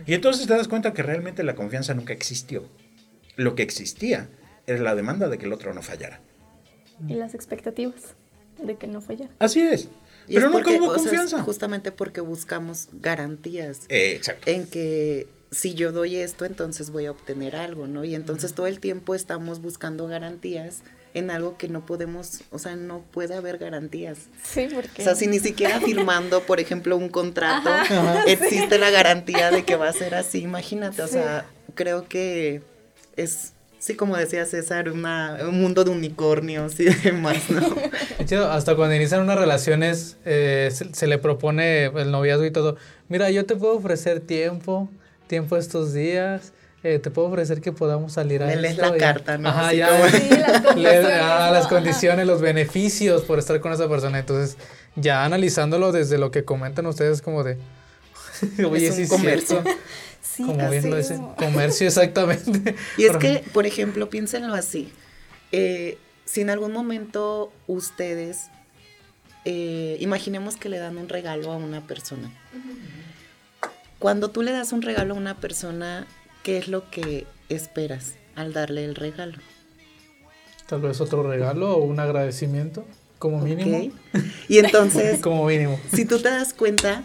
Y entonces te das cuenta que realmente la confianza nunca existió. Lo que existía era la demanda de que el otro no fallara. Y las expectativas de que no fallara. Así es. Pero nunca hubo confianza. justamente porque buscamos garantías. Eh, exacto. En que si yo doy esto, entonces voy a obtener algo, ¿no? Y entonces todo el tiempo estamos buscando garantías en algo que no podemos, o sea, no puede haber garantías. Sí, porque... O sea, si ni siquiera firmando, por ejemplo, un contrato, existe la garantía de que va a ser así, imagínate, o sea, creo que es Sí, como decía César, un mundo de unicornios y demás, ¿no? hasta cuando inician unas relaciones, eh, se, le propone el noviazgo y todo. Mira, yo te puedo ofrecer tiempo, tiempo estos días. Eh, te puedo ofrecer que podamos salir a Me lees la carta, ¿no? Ajá, ya. Sí, las, condiciones, ah, las condiciones, los beneficios por estar con esa persona. Entonces, ya analizándolo desde lo que comentan ustedes, como de. Oye, es un comercio como viendo ese comercio exactamente. Y es que, por ejemplo, piénsenlo así. Eh, si en algún momento ustedes, eh, imaginemos que le dan un regalo a una persona. Cuando tú le das un regalo a una persona, ¿qué es lo que esperas al darle el regalo? Tal vez otro regalo o un agradecimiento, como mínimo. Y entonces, como mínimo. Si tú te das cuenta,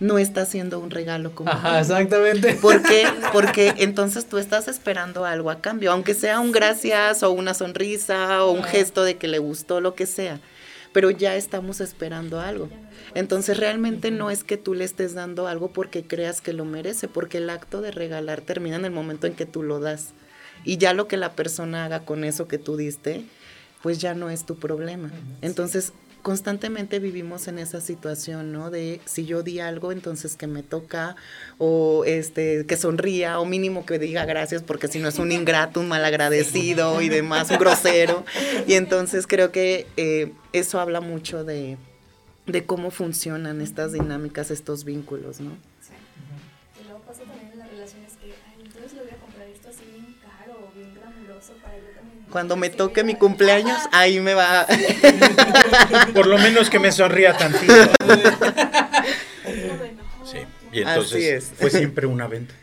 no está haciendo un regalo como Ajá, exactamente. ¿Por qué? Porque entonces tú estás esperando algo a cambio, aunque sea un gracias o una sonrisa o un gesto de que le gustó lo que sea, pero ya estamos esperando algo. Entonces realmente no es que tú le estés dando algo porque creas que lo merece, porque el acto de regalar termina en el momento en que tú lo das. Y ya lo que la persona haga con eso que tú diste, pues ya no es tu problema. Entonces constantemente vivimos en esa situación, ¿no? De si yo di algo, entonces que me toca, o este, que sonría, o mínimo que diga gracias, porque si no es un ingrato, un malagradecido y demás, un grosero. Y entonces creo que eh, eso habla mucho de, de cómo funcionan estas dinámicas, estos vínculos, ¿no? Cuando me toque mi cumpleaños, ahí me va. Por lo menos que me sonría tantito. Entonces, fue siempre una venta.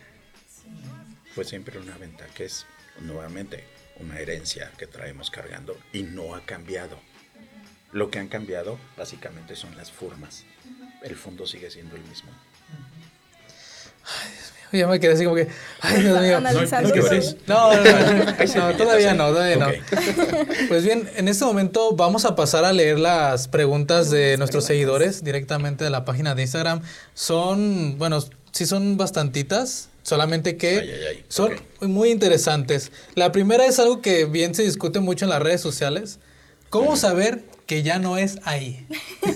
Fue siempre una venta, que es nuevamente una herencia que traemos cargando y no ha cambiado. Lo que han cambiado básicamente son las formas. El fondo sigue siendo el mismo. Ay, Dios ya me quedé así como que, ay, Dios mío. No, no, no, todavía no, todavía no. Pues bien, en este momento vamos a pasar a leer las preguntas de nuestros seguidores directamente de la página de Instagram. Son, bueno, sí son bastantitas, solamente que son muy interesantes. La primera es algo que bien se discute mucho en las redes sociales. ¿Cómo saber que ya no es ahí.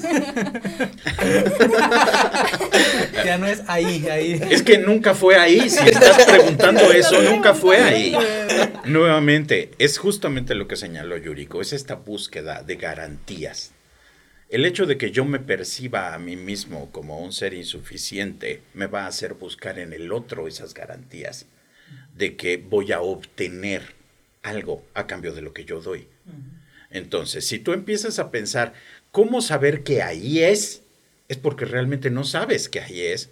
ya no es ahí, ahí. Es que nunca fue ahí. Si estás preguntando eso, nunca fue ahí. Nuevamente, es justamente lo que señaló Yuriko, es esta búsqueda de garantías. El hecho de que yo me perciba a mí mismo como un ser insuficiente me va a hacer buscar en el otro esas garantías de que voy a obtener algo a cambio de lo que yo doy. Entonces, si tú empiezas a pensar, ¿cómo saber que ahí es? Es porque realmente no sabes que ahí es.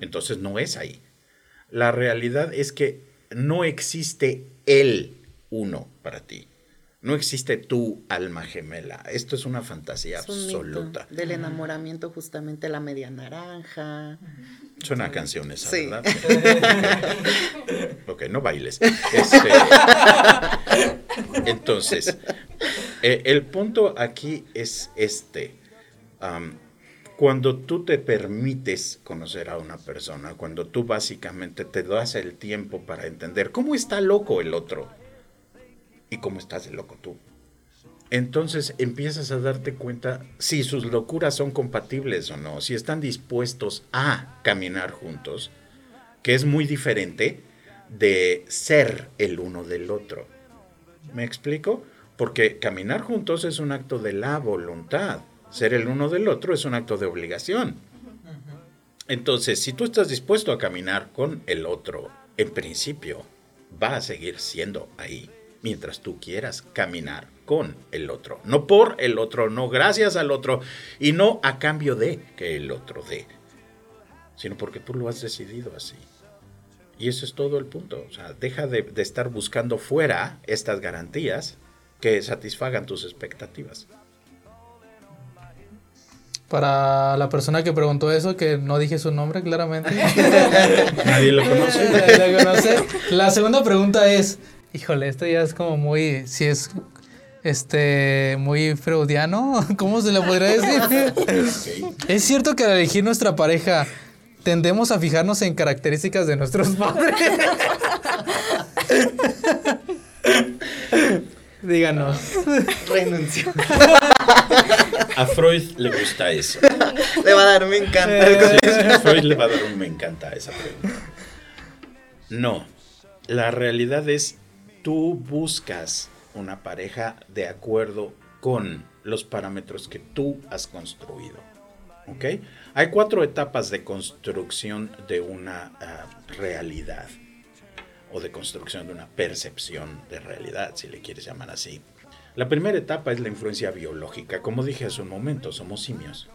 Entonces no es ahí. La realidad es que no existe el uno para ti. No existe tu alma gemela. Esto es una fantasía absoluta. Del enamoramiento, justamente la media naranja. Suena a canción esa, ¿verdad? ok, no bailes. Este, entonces, eh, el punto aquí es este. cuando tú te permites conocer a una persona, cuando tú básicamente te das el tiempo para entender cómo está loco el otro y cómo estás de loco tú. Entonces empiezas a darte cuenta si sus locuras son compatibles o no, si están dispuestos a caminar juntos, que es muy diferente de ser el uno del otro. ¿Me explico? Porque caminar juntos es un acto de la voluntad. Ser el uno del otro es un acto de obligación. Entonces, si tú estás dispuesto a caminar con el otro, en principio, va a seguir siendo ahí mientras tú quieras caminar con el otro. No por el otro, no gracias al otro y no a cambio de que el otro dé, sino porque tú lo has decidido así. Y eso es todo el punto. O sea, deja de, de estar buscando fuera estas garantías que satisfagan tus expectativas. Para la persona que preguntó eso, que no dije su nombre claramente. Nadie lo conoce. conoce. La segunda pregunta es, híjole, esto ya es como muy, si es este muy freudiano, ¿cómo se le podría decir? Es cierto que al elegir nuestra pareja tendemos a fijarnos en características de nuestros padres. Díganos. Renuncio. A Freud le gusta eso. Le va a dar un me encanta. A Freud le va a dar un me encanta esa pregunta. No. La realidad es, tú buscas una pareja de acuerdo con los parámetros que tú has construido. ¿Ok? Hay cuatro etapas de construcción de una ah, realidad o de construcción de una percepción de realidad, si le quieres llamar así. La primera etapa es la influencia biológica. Como dije hace un momento, somos simios.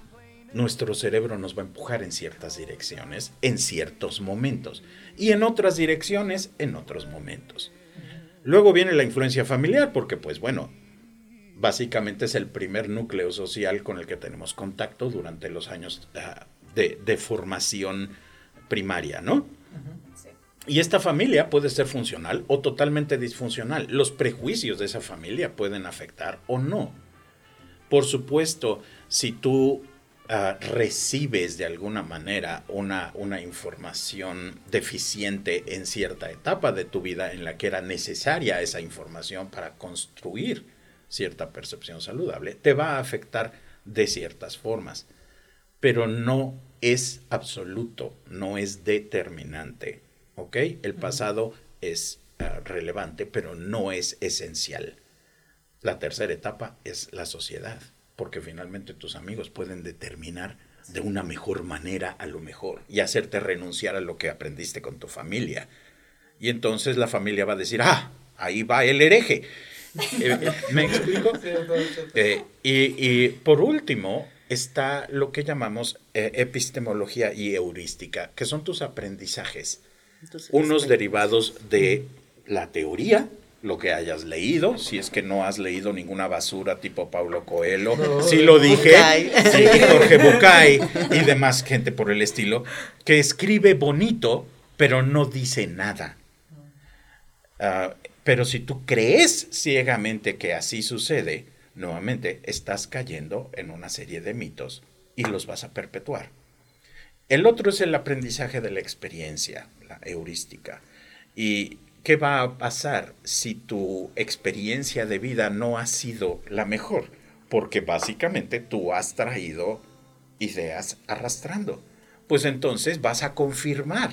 Nuestro cerebro nos va a empujar en ciertas direcciones, en ciertos momentos, y en otras direcciones, en otros momentos. Luego viene la influencia familiar, porque pues bueno, básicamente es el primer núcleo social con el que tenemos contacto durante los años ah, de, de, formación primaria, ¿no? Y esta familia puede ser funcional o totalmente disfuncional. Los prejuicios de esa familia pueden afectar o no. Por supuesto, si tú uh, recibes de alguna manera una, una información deficiente en cierta etapa de tu vida en la que era necesaria esa información para construir cierta percepción saludable, te va a afectar de ciertas formas. Pero no es absoluto, no es determinante ¿ok? El pasado es uh, relevante, pero no es esencial. La tercera etapa es la sociedad, porque finalmente tus amigos pueden determinar de una mejor manera a lo mejor y hacerte renunciar a lo que aprendiste con tu familia. Y entonces la familia va a decir, ah, ahí va el hereje. Eh, ¿Me explico? Eh, y, y por último, está lo que llamamos eh, epistemología y heurística, que son tus aprendizajes, unos derivados de la teoría, lo que hayas leído, si es que no has leído ninguna basura tipo Paulo Coelho, si lo dije, sí, Jorge Bucay y demás gente por el estilo, que escribe bonito, pero no dice nada. Ah, pero si tú crees ciegamente que así sucede, nuevamente estás cayendo en una serie de mitos y los vas a perpetuar. El otro es el aprendizaje de la experiencia, la heurística. Y ¿qué va a pasar si tu experiencia de vida no ha sido la mejor? Porque básicamente tú has traído ideas arrastrando. Pues entonces vas a confirmar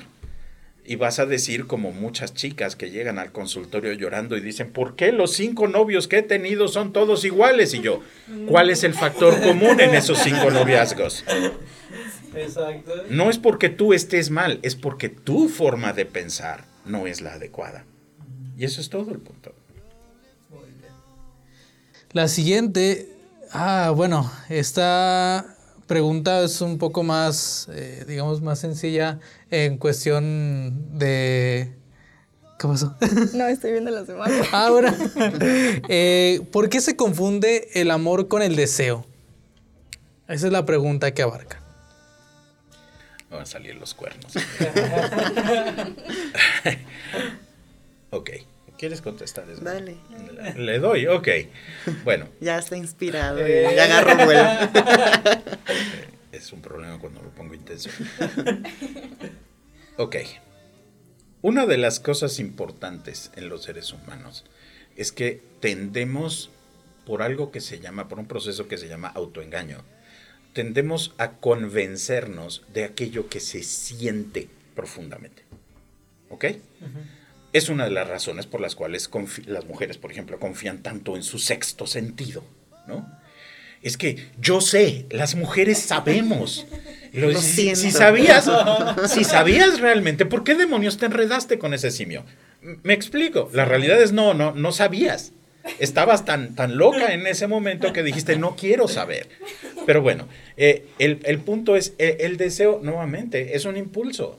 y vas a decir como muchas chicas que llegan al consultorio llorando y dicen, ¿por qué los cinco novios que he tenido son todos iguales? Y yo, ¿cuál es el factor común en esos cinco noviazgos? Exacto. No es porque tú estés mal, es porque tu forma de pensar no es la adecuada. Y eso es todo el punto. La siguiente, ah, bueno, esta pregunta es un poco más, eh, digamos, más sencilla en cuestión de... ¿Qué pasó? No, estoy viendo las demás. ah, bueno. Eh, ¿Por qué se confunde el amor con el deseo? Esa es la pregunta que abarca. Van a salir los cuernos. ok. ¿Quieres contestar eso? Dale. Le doy, ok. Bueno. Ya está inspirado, eh, ya agarro vuelo. Es un problema cuando lo pongo intenso. Ok. Una de las cosas importantes en los seres humanos es que tendemos por algo que se llama, por un proceso que se llama autoengaño, tendemos a convencernos de aquello que se siente profundamente. ¿Ok? Es una de las razones por las cuales las mujeres, por ejemplo, confían tanto en su sexto sentido, ¿no? Es que yo sé, las mujeres sabemos. si, sabías, si sabías realmente, ¿por qué demonios te enredaste con ese simio? Me explico. La realidad es no, no, no sabías. Estabas tan, tan loca en ese momento que dijiste, no quiero saber. Pero bueno, eh, el, punto es, el, el deseo, nuevamente, es un impulso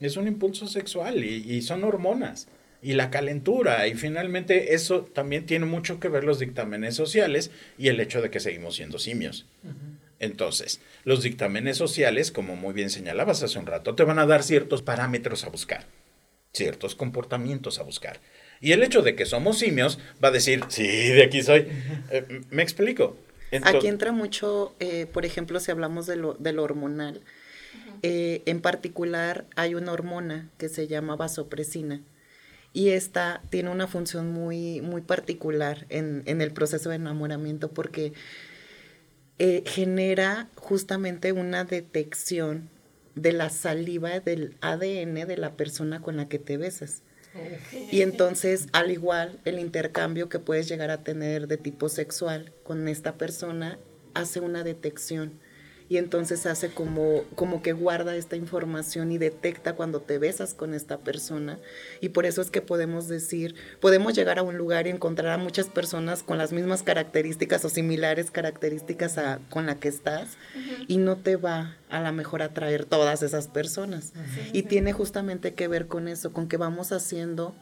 es un impulso sexual y, son hormonas y la calentura. Y finalmente eso también tiene mucho que ver los dictámenes sociales y el hecho de que seguimos siendo simios. Entonces, los dictámenes sociales, como muy bien señalabas hace un rato, te van a dar ciertos parámetros a buscar, ciertos comportamientos a buscar. Y el hecho de que somos simios va a decir, sí, de aquí soy. Eh, me explico. Aquí entra mucho, eh, por ejemplo, si hablamos de lo, de lo hormonal, eh, en particular hay una hormona que se llama vasopresina y esta tiene una función muy, muy particular en, el proceso de enamoramiento porque eh, genera justamente una detección de la saliva del ADN de la persona con la que te besas. Y entonces, al igual, el intercambio que puedes llegar a tener de tipo sexual con esta persona hace una detección y entonces hace como, como que guarda esta información y detecta cuando te besas con esta persona. Y por eso es que podemos decir, podemos llegar a un lugar y encontrar a muchas personas con las mismas características o similares características a, con la que estás y no te va a lo mejor atraer todas esas personas. Y tiene justamente que ver con eso, con que vamos haciendo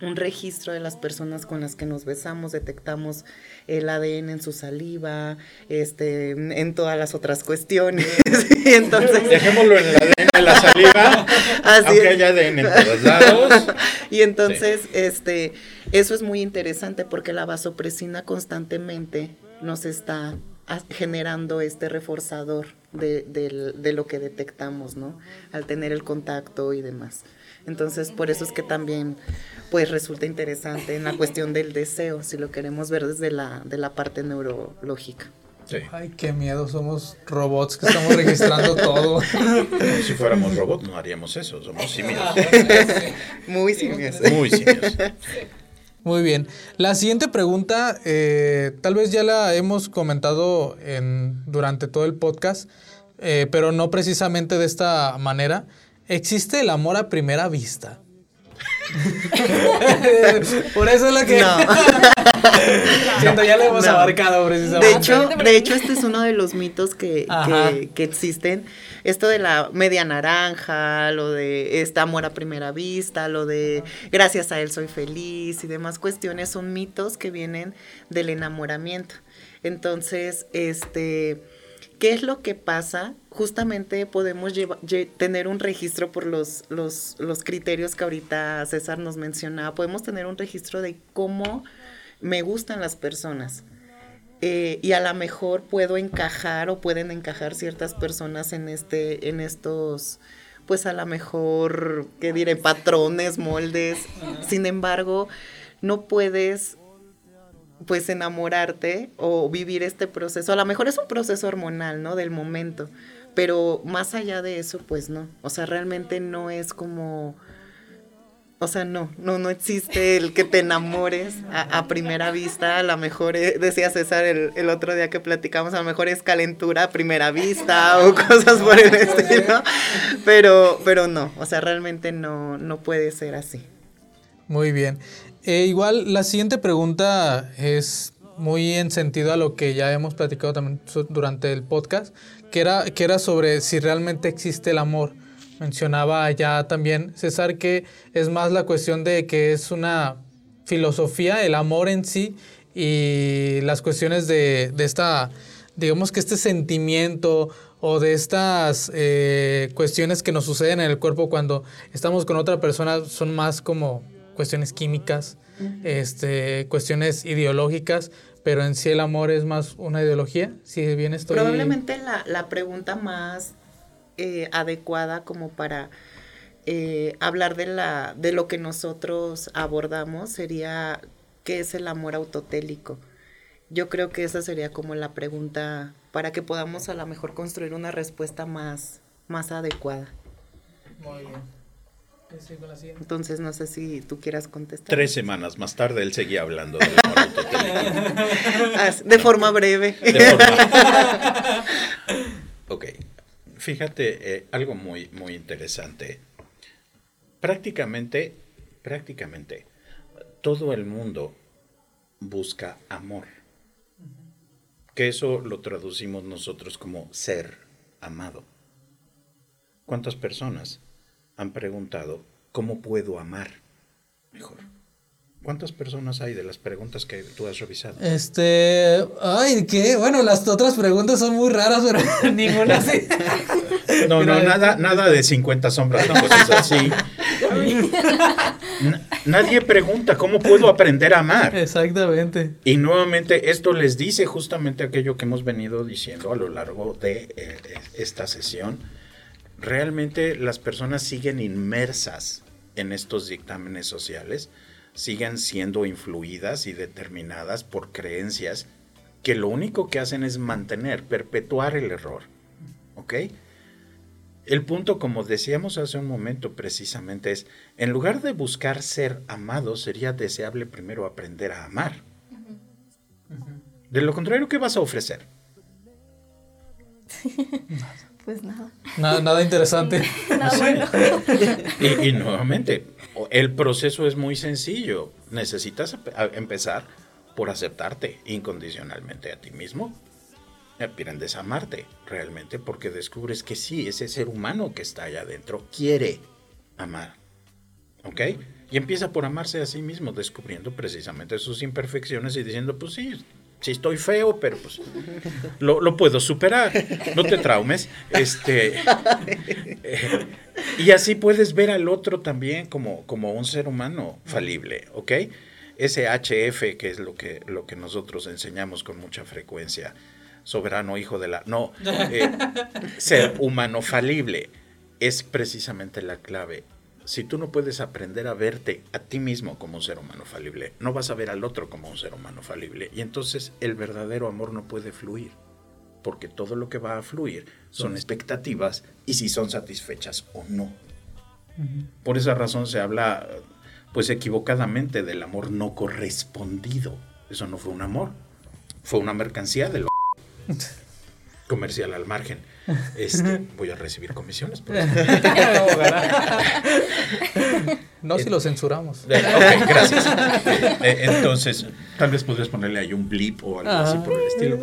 un registro de las personas con las que nos besamos, detectamos el ADN en su saliva, este, en todas las otras cuestiones. entonces, Dejémoslo en el ADN en la saliva, aunque haya ADN en todos lados. y entonces, este, eso es muy interesante porque la vasopresina constantemente nos está generando este reforzador de, de lo que detectamos, ¿no? Al tener el contacto y demás. Entonces, por eso es que también pues resulta interesante en la cuestión del deseo, si lo queremos ver desde la, de la parte neurológica. Ay, qué miedo, somos robots que estamos registrando todo. Si fuéramos robots no haríamos eso, somos simios. Muy simios. Muy simios. Muy bien. La siguiente pregunta, eh, tal vez ya la hemos comentado en, durante todo el podcast, eh, pero no precisamente de esta manera. ¿Existe el amor a primera vista? Por eso es lo que. No. Siento, ya lo hemos abarcado precisamente. De hecho, de hecho, este es uno de los mitos que, que, que, existen. Esto de la media naranja, lo de este amor a primera vista, lo de gracias a él soy feliz y demás cuestiones son mitos que vienen del enamoramiento. Entonces, este ¿Qué es lo que pasa? Justamente podemos tener un registro por los, los, los, criterios que ahorita César nos mencionaba. Podemos tener un registro de cómo me gustan las personas. Eh, y a lo mejor puedo encajar o pueden encajar ciertas personas en, este, en estos, pues a lo mejor, ¿qué diré? Patrones, moldes. Sin embargo, no puedes pues enamorarte o vivir este proceso. A lo mejor es un proceso hormonal, ¿no? Del momento, pero más allá de eso, pues no. O sea, realmente no es como... O sea, no, no, no existe el que te enamores a, primera vista. A lo mejor, eh, decía César el, el, otro día que platicamos, a lo mejor es calentura a primera vista o cosas por el estilo. Pero, pero no, o sea, realmente no, no puede ser así. Muy bien. Eh, igual, la siguiente pregunta es muy en sentido a lo que ya hemos platicado también durante el podcast, que era, que era sobre si realmente existe el amor. Mencionaba ya también César que es más la cuestión de que es una filosofía, el amor en sí y las cuestiones de, de esta, digamos que este sentimiento o de estas eh, cuestiones que nos suceden en el cuerpo cuando estamos con otra persona son más como cuestiones químicas, este, cuestiones ideológicas, pero en sí el amor es más una ideología, si bien estoy... Probablemente la, pregunta más eh, adecuada como para eh, hablar de, la, de lo que nosotros abordamos sería ¿qué es el amor autotélico? Yo creo que esa sería como la pregunta para que podamos a lo mejor construir una respuesta más, más adecuada. Muy bien. Entonces no sé si tú quieras contestar. Tres semanas más tarde él seguía hablando ah, de, forma breve. ok, fíjate eh, algo muy, muy interesante. Prácticamente, prácticamente, todo el mundo busca amor. Que eso lo traducimos nosotros como ser amado. ¿Cuántas personas han preguntado, ¿cómo puedo amar mejor? ¿Cuántas personas hay de las preguntas que tú has revisado? Este, ay, ¿qué? Bueno, las otras preguntas son muy raras, pero ninguna así. No, no, nada, nada de 50 sombras, no, cosas así. Nadie pregunta cómo puedo aprender a amar. Exactamente. Y nuevamente esto les dice justamente aquello que hemos venido diciendo a lo largo de eh, esta sesión realmente las personas siguen inmersas en estos dictámenes sociales, siguen siendo influidas y determinadas por creencias que lo único que hacen es mantener, perpetuar el error. ¿Ok? El punto, como decíamos hace un momento precisamente, es, en lugar de buscar ser amado, sería deseable primero aprender a amar. De lo contrario, ¿qué vas a ofrecer? pues nada. Nada, interesante. y, nuevamente, el proceso es muy sencillo. Necesitas empezar por aceptarte incondicionalmente a ti mismo. Aprendes a amarte realmente porque descubres que sí, ese ser humano que está allá adentro quiere amar. ¿Ok? Y empieza por amarse a sí mismo, descubriendo precisamente sus imperfecciones y diciendo, pues sí, sí estoy feo, pero pues lo, puedo superar. No te traumes. Este, eh, y así puedes ver al otro también como, como un ser humano falible, ¿ok? Ese HF, que es lo que, lo que nosotros enseñamos con mucha frecuencia, soberano hijo de la... No, eh, ser humano falible es precisamente la clave si tú no puedes aprender a verte a ti mismo como un ser humano falible, no vas a ver al otro como un ser humano falible. Y entonces el verdadero amor no puede fluir, porque todo lo que va a fluir son expectativas y si son satisfechas o no. Por esa razón se habla, pues equivocadamente, del amor no correspondido. Eso no fue un amor, fue una mercancía de lo... comercial al margen. Este, voy a recibir comisiones. Por no si lo censuramos. Ok, gracias. Eh, entonces, tal vez podrías ponerle ahí un blip o algo así por el estilo.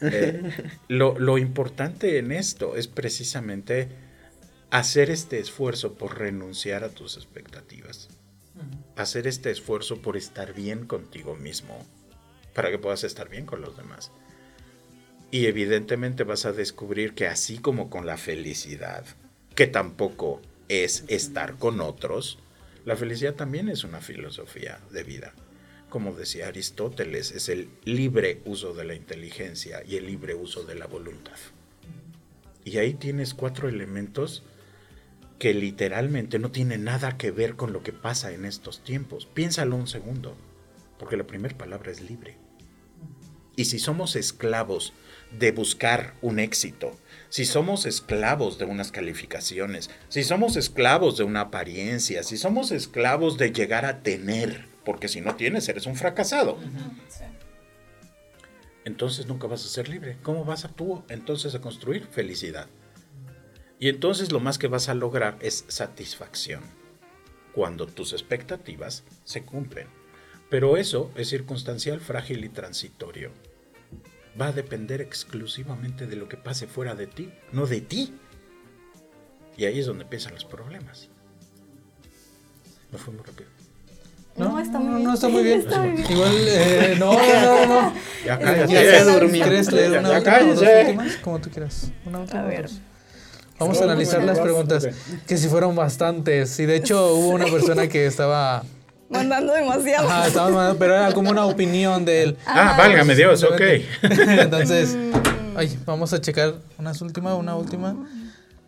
Eh, lo, lo importante en esto es precisamente hacer este esfuerzo por renunciar a tus expectativas. Hacer este esfuerzo por estar bien contigo mismo, para que puedas estar bien con los demás. Y evidentemente vas a descubrir que así como con la felicidad, que tampoco es estar con otros, la felicidad también es una filosofía de vida. Como decía Aristóteles, es el libre uso de la inteligencia y el libre uso de la voluntad. Y ahí tienes cuatro elementos que literalmente no tienen nada que ver con lo que pasa en estos tiempos. Piénsalo un segundo, porque la primera palabra es libre. Y si somos esclavos de buscar un éxito, si somos esclavos de unas calificaciones, si somos esclavos de una apariencia, si somos esclavos de llegar a tener, porque si no tienes eres un fracasado. Entonces nunca vas a ser libre. ¿Cómo vas a tú entonces a construir felicidad? Y entonces lo más que vas a lograr es satisfacción, cuando tus expectativas se cumplen. Pero eso es circunstancial, frágil y transitorio va a depender exclusivamente de lo que pase fuera de ti, no de ti. Y ahí es donde empiezan los problemas. No fue muy rápido. No, está muy bien. No, está muy bien. Igual, eh, no, no, no. Ya cállate. Ya, Ya. ¿Quieres leer una ya últimas? Como tú quieras. Una última. A ver. dos. Vamos a analizar las preguntas, que si fueron bastantes. Y de hecho hubo una persona que estaba... Mandando demasiado. Ajá, estaba mandando, pero era como una opinión de él. Ah, válgame Dios, ok. Entonces, ay, vamos a checar unas últimas, una última.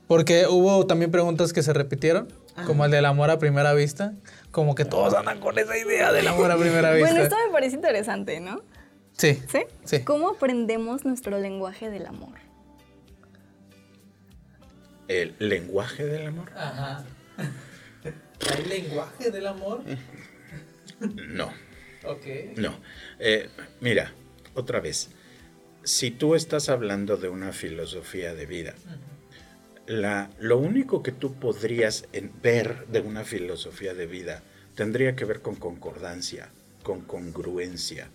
Porque hubo también preguntas que se repitieron, como el del amor a primera vista. Como que todos andan con esa idea del amor a primera vista. Bueno, esto me parece interesante, ¿no? Sí. ¿Sí? Sí. ¿Cómo aprendemos nuestro lenguaje del amor? El lenguaje del amor. Ajá. ¿Hay lenguaje del amor? No, Ok. no. Eh, mira, otra vez. Si tú estás hablando de una filosofía de vida, la, lo único que tú podrías en- ver de una filosofía de vida tendría que ver con concordancia, con congruencia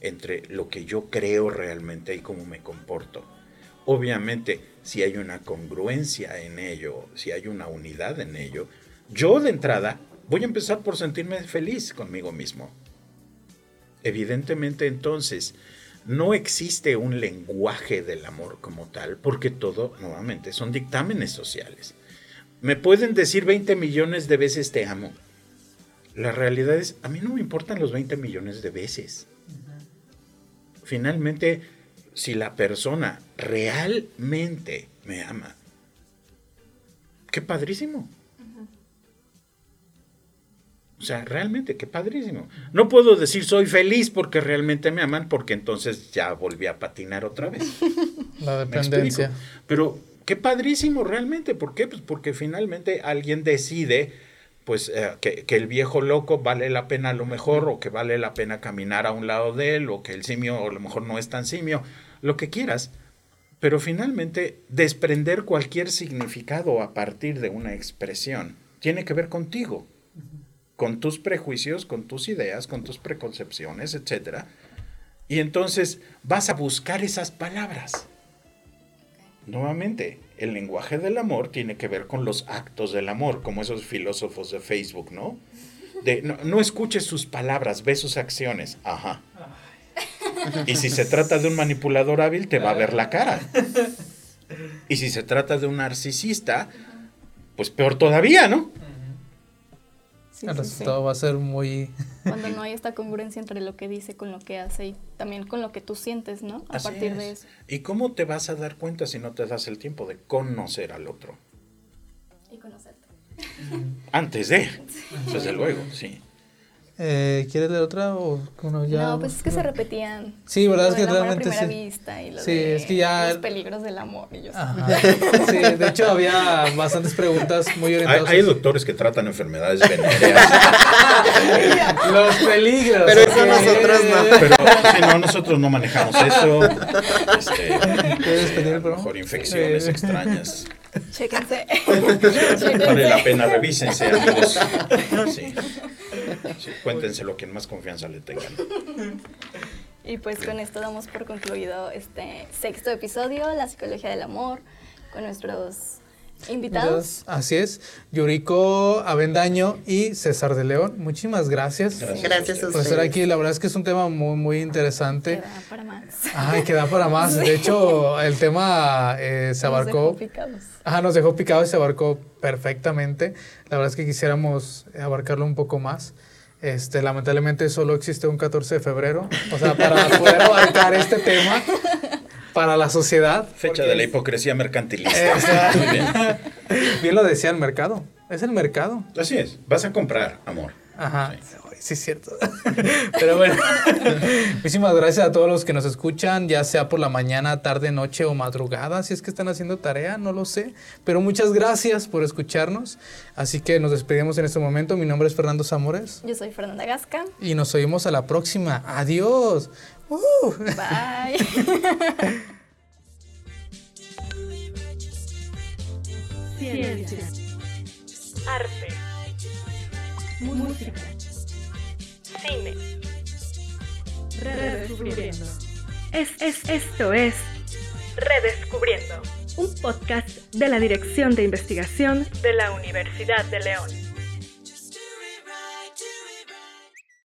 entre lo que yo creo realmente y cómo me comporto. Obviamente, si hay una congruencia en ello, si hay una unidad en ello, yo de entrada voy a empezar por sentirme feliz conmigo mismo. Evidentemente entonces no existe un lenguaje del amor como tal, porque todo, nuevamente, son dictámenes sociales. Me pueden decir 20 millones de veces te amo. La realidad es, a mí no me importan los 20 millones de veces. Finalmente, si la persona realmente me ama, qué padrísimo. O sea, realmente, qué padrísimo. No puedo decir soy feliz porque realmente me aman, porque entonces ya volví a patinar otra vez. La ¿Me dependencia. Pero qué padrísimo realmente. ¿Por qué? Pues porque finalmente alguien decide pues eh, que, que el viejo loco vale la pena a lo mejor o que vale la pena caminar a un lado de él o que el simio a lo mejor no es tan simio, lo que quieras. Pero finalmente desprender cualquier significado a partir de una expresión tiene que ver contigo, con tus prejuicios, con tus ideas, con tus preconcepciones, etc. Y entonces vas a buscar esas palabras. Nuevamente, el lenguaje del amor tiene que ver con los actos del amor, como esos filósofos de Facebook, ¿no? De, no, no escuches sus palabras, ve sus acciones. Ajá. Y si se trata de un manipulador hábil, te va a ver la cara. Y si se trata de un narcisista, pues peor todavía, ¿no? Sí, El sí, sí. resultado va a ser muy... Cuando no hay esta congruencia entre lo que dice con lo que hace y también con lo que tú sientes, ¿no? A Así partir es. de eso. ¿Y cómo te vas a dar cuenta si no te das el tiempo de conocer al otro? Y conocerte. Antes de, desde luego, sí. Eh, ¿Quieres leer otra o ya? No, pues es que se repetían. Sí, verdad es que realmente a primera sí. Vista y lo sí, de es que ya los peligros del amor y yo Sí, de hecho había bastantes preguntas muy orientadas. Hay, hay doctores que tratan enfermedades venéreas. los peligros. Pero eso nosotros no. Pero si no, nosotros no manejamos eso. Este, ¿Quieres pedir el mejor infecciones extrañas. Chéquense. Vale la pena, revísense, amigos. Sí. Sí. Cuéntenselo quien más confianza le tengan. Y pues con esto damos por concluido este sexto episodio, La psicología del amor, con nuestros invitados. Así es, Yuriko Avendaño y César de León. Muchísimas gracias. Gracias, por estar aquí. La verdad es que es un tema muy, muy interesante. Queda para más. Ay, queda para más. De hecho, el tema eh, se abarcó. Nos dejó picados. Ajá, nos dejó picados y se abarcó perfectamente. La verdad es que quisiéramos abarcarlo un poco más. Este, lamentablemente solo existe un 14 de febrero. O sea, para poder abarcar este tema para la sociedad. Fecha de la hipocresía mercantilista. Muy bien. bien lo decía el mercado. Es el mercado. Así es. Vas a comprar, amor. Ajá. Sí, es cierto. Pero bueno, muchísimas gracias a todos los que nos escuchan, ya sea por la mañana, tarde, noche o madrugada, si es que están haciendo tarea, no lo sé. Pero muchas gracias por escucharnos. Así que nos despedimos en este momento. Mi nombre es Fernando Zamores. Yo soy Fernanda Gasca. Y nos oímos a la próxima. Adiós. Uh. Bye. Ciencia. Arte. Música. Cine. Redescubriendo. Es, es, esto es Redescubriendo, un podcast de la Dirección de Investigación de la Universidad de León.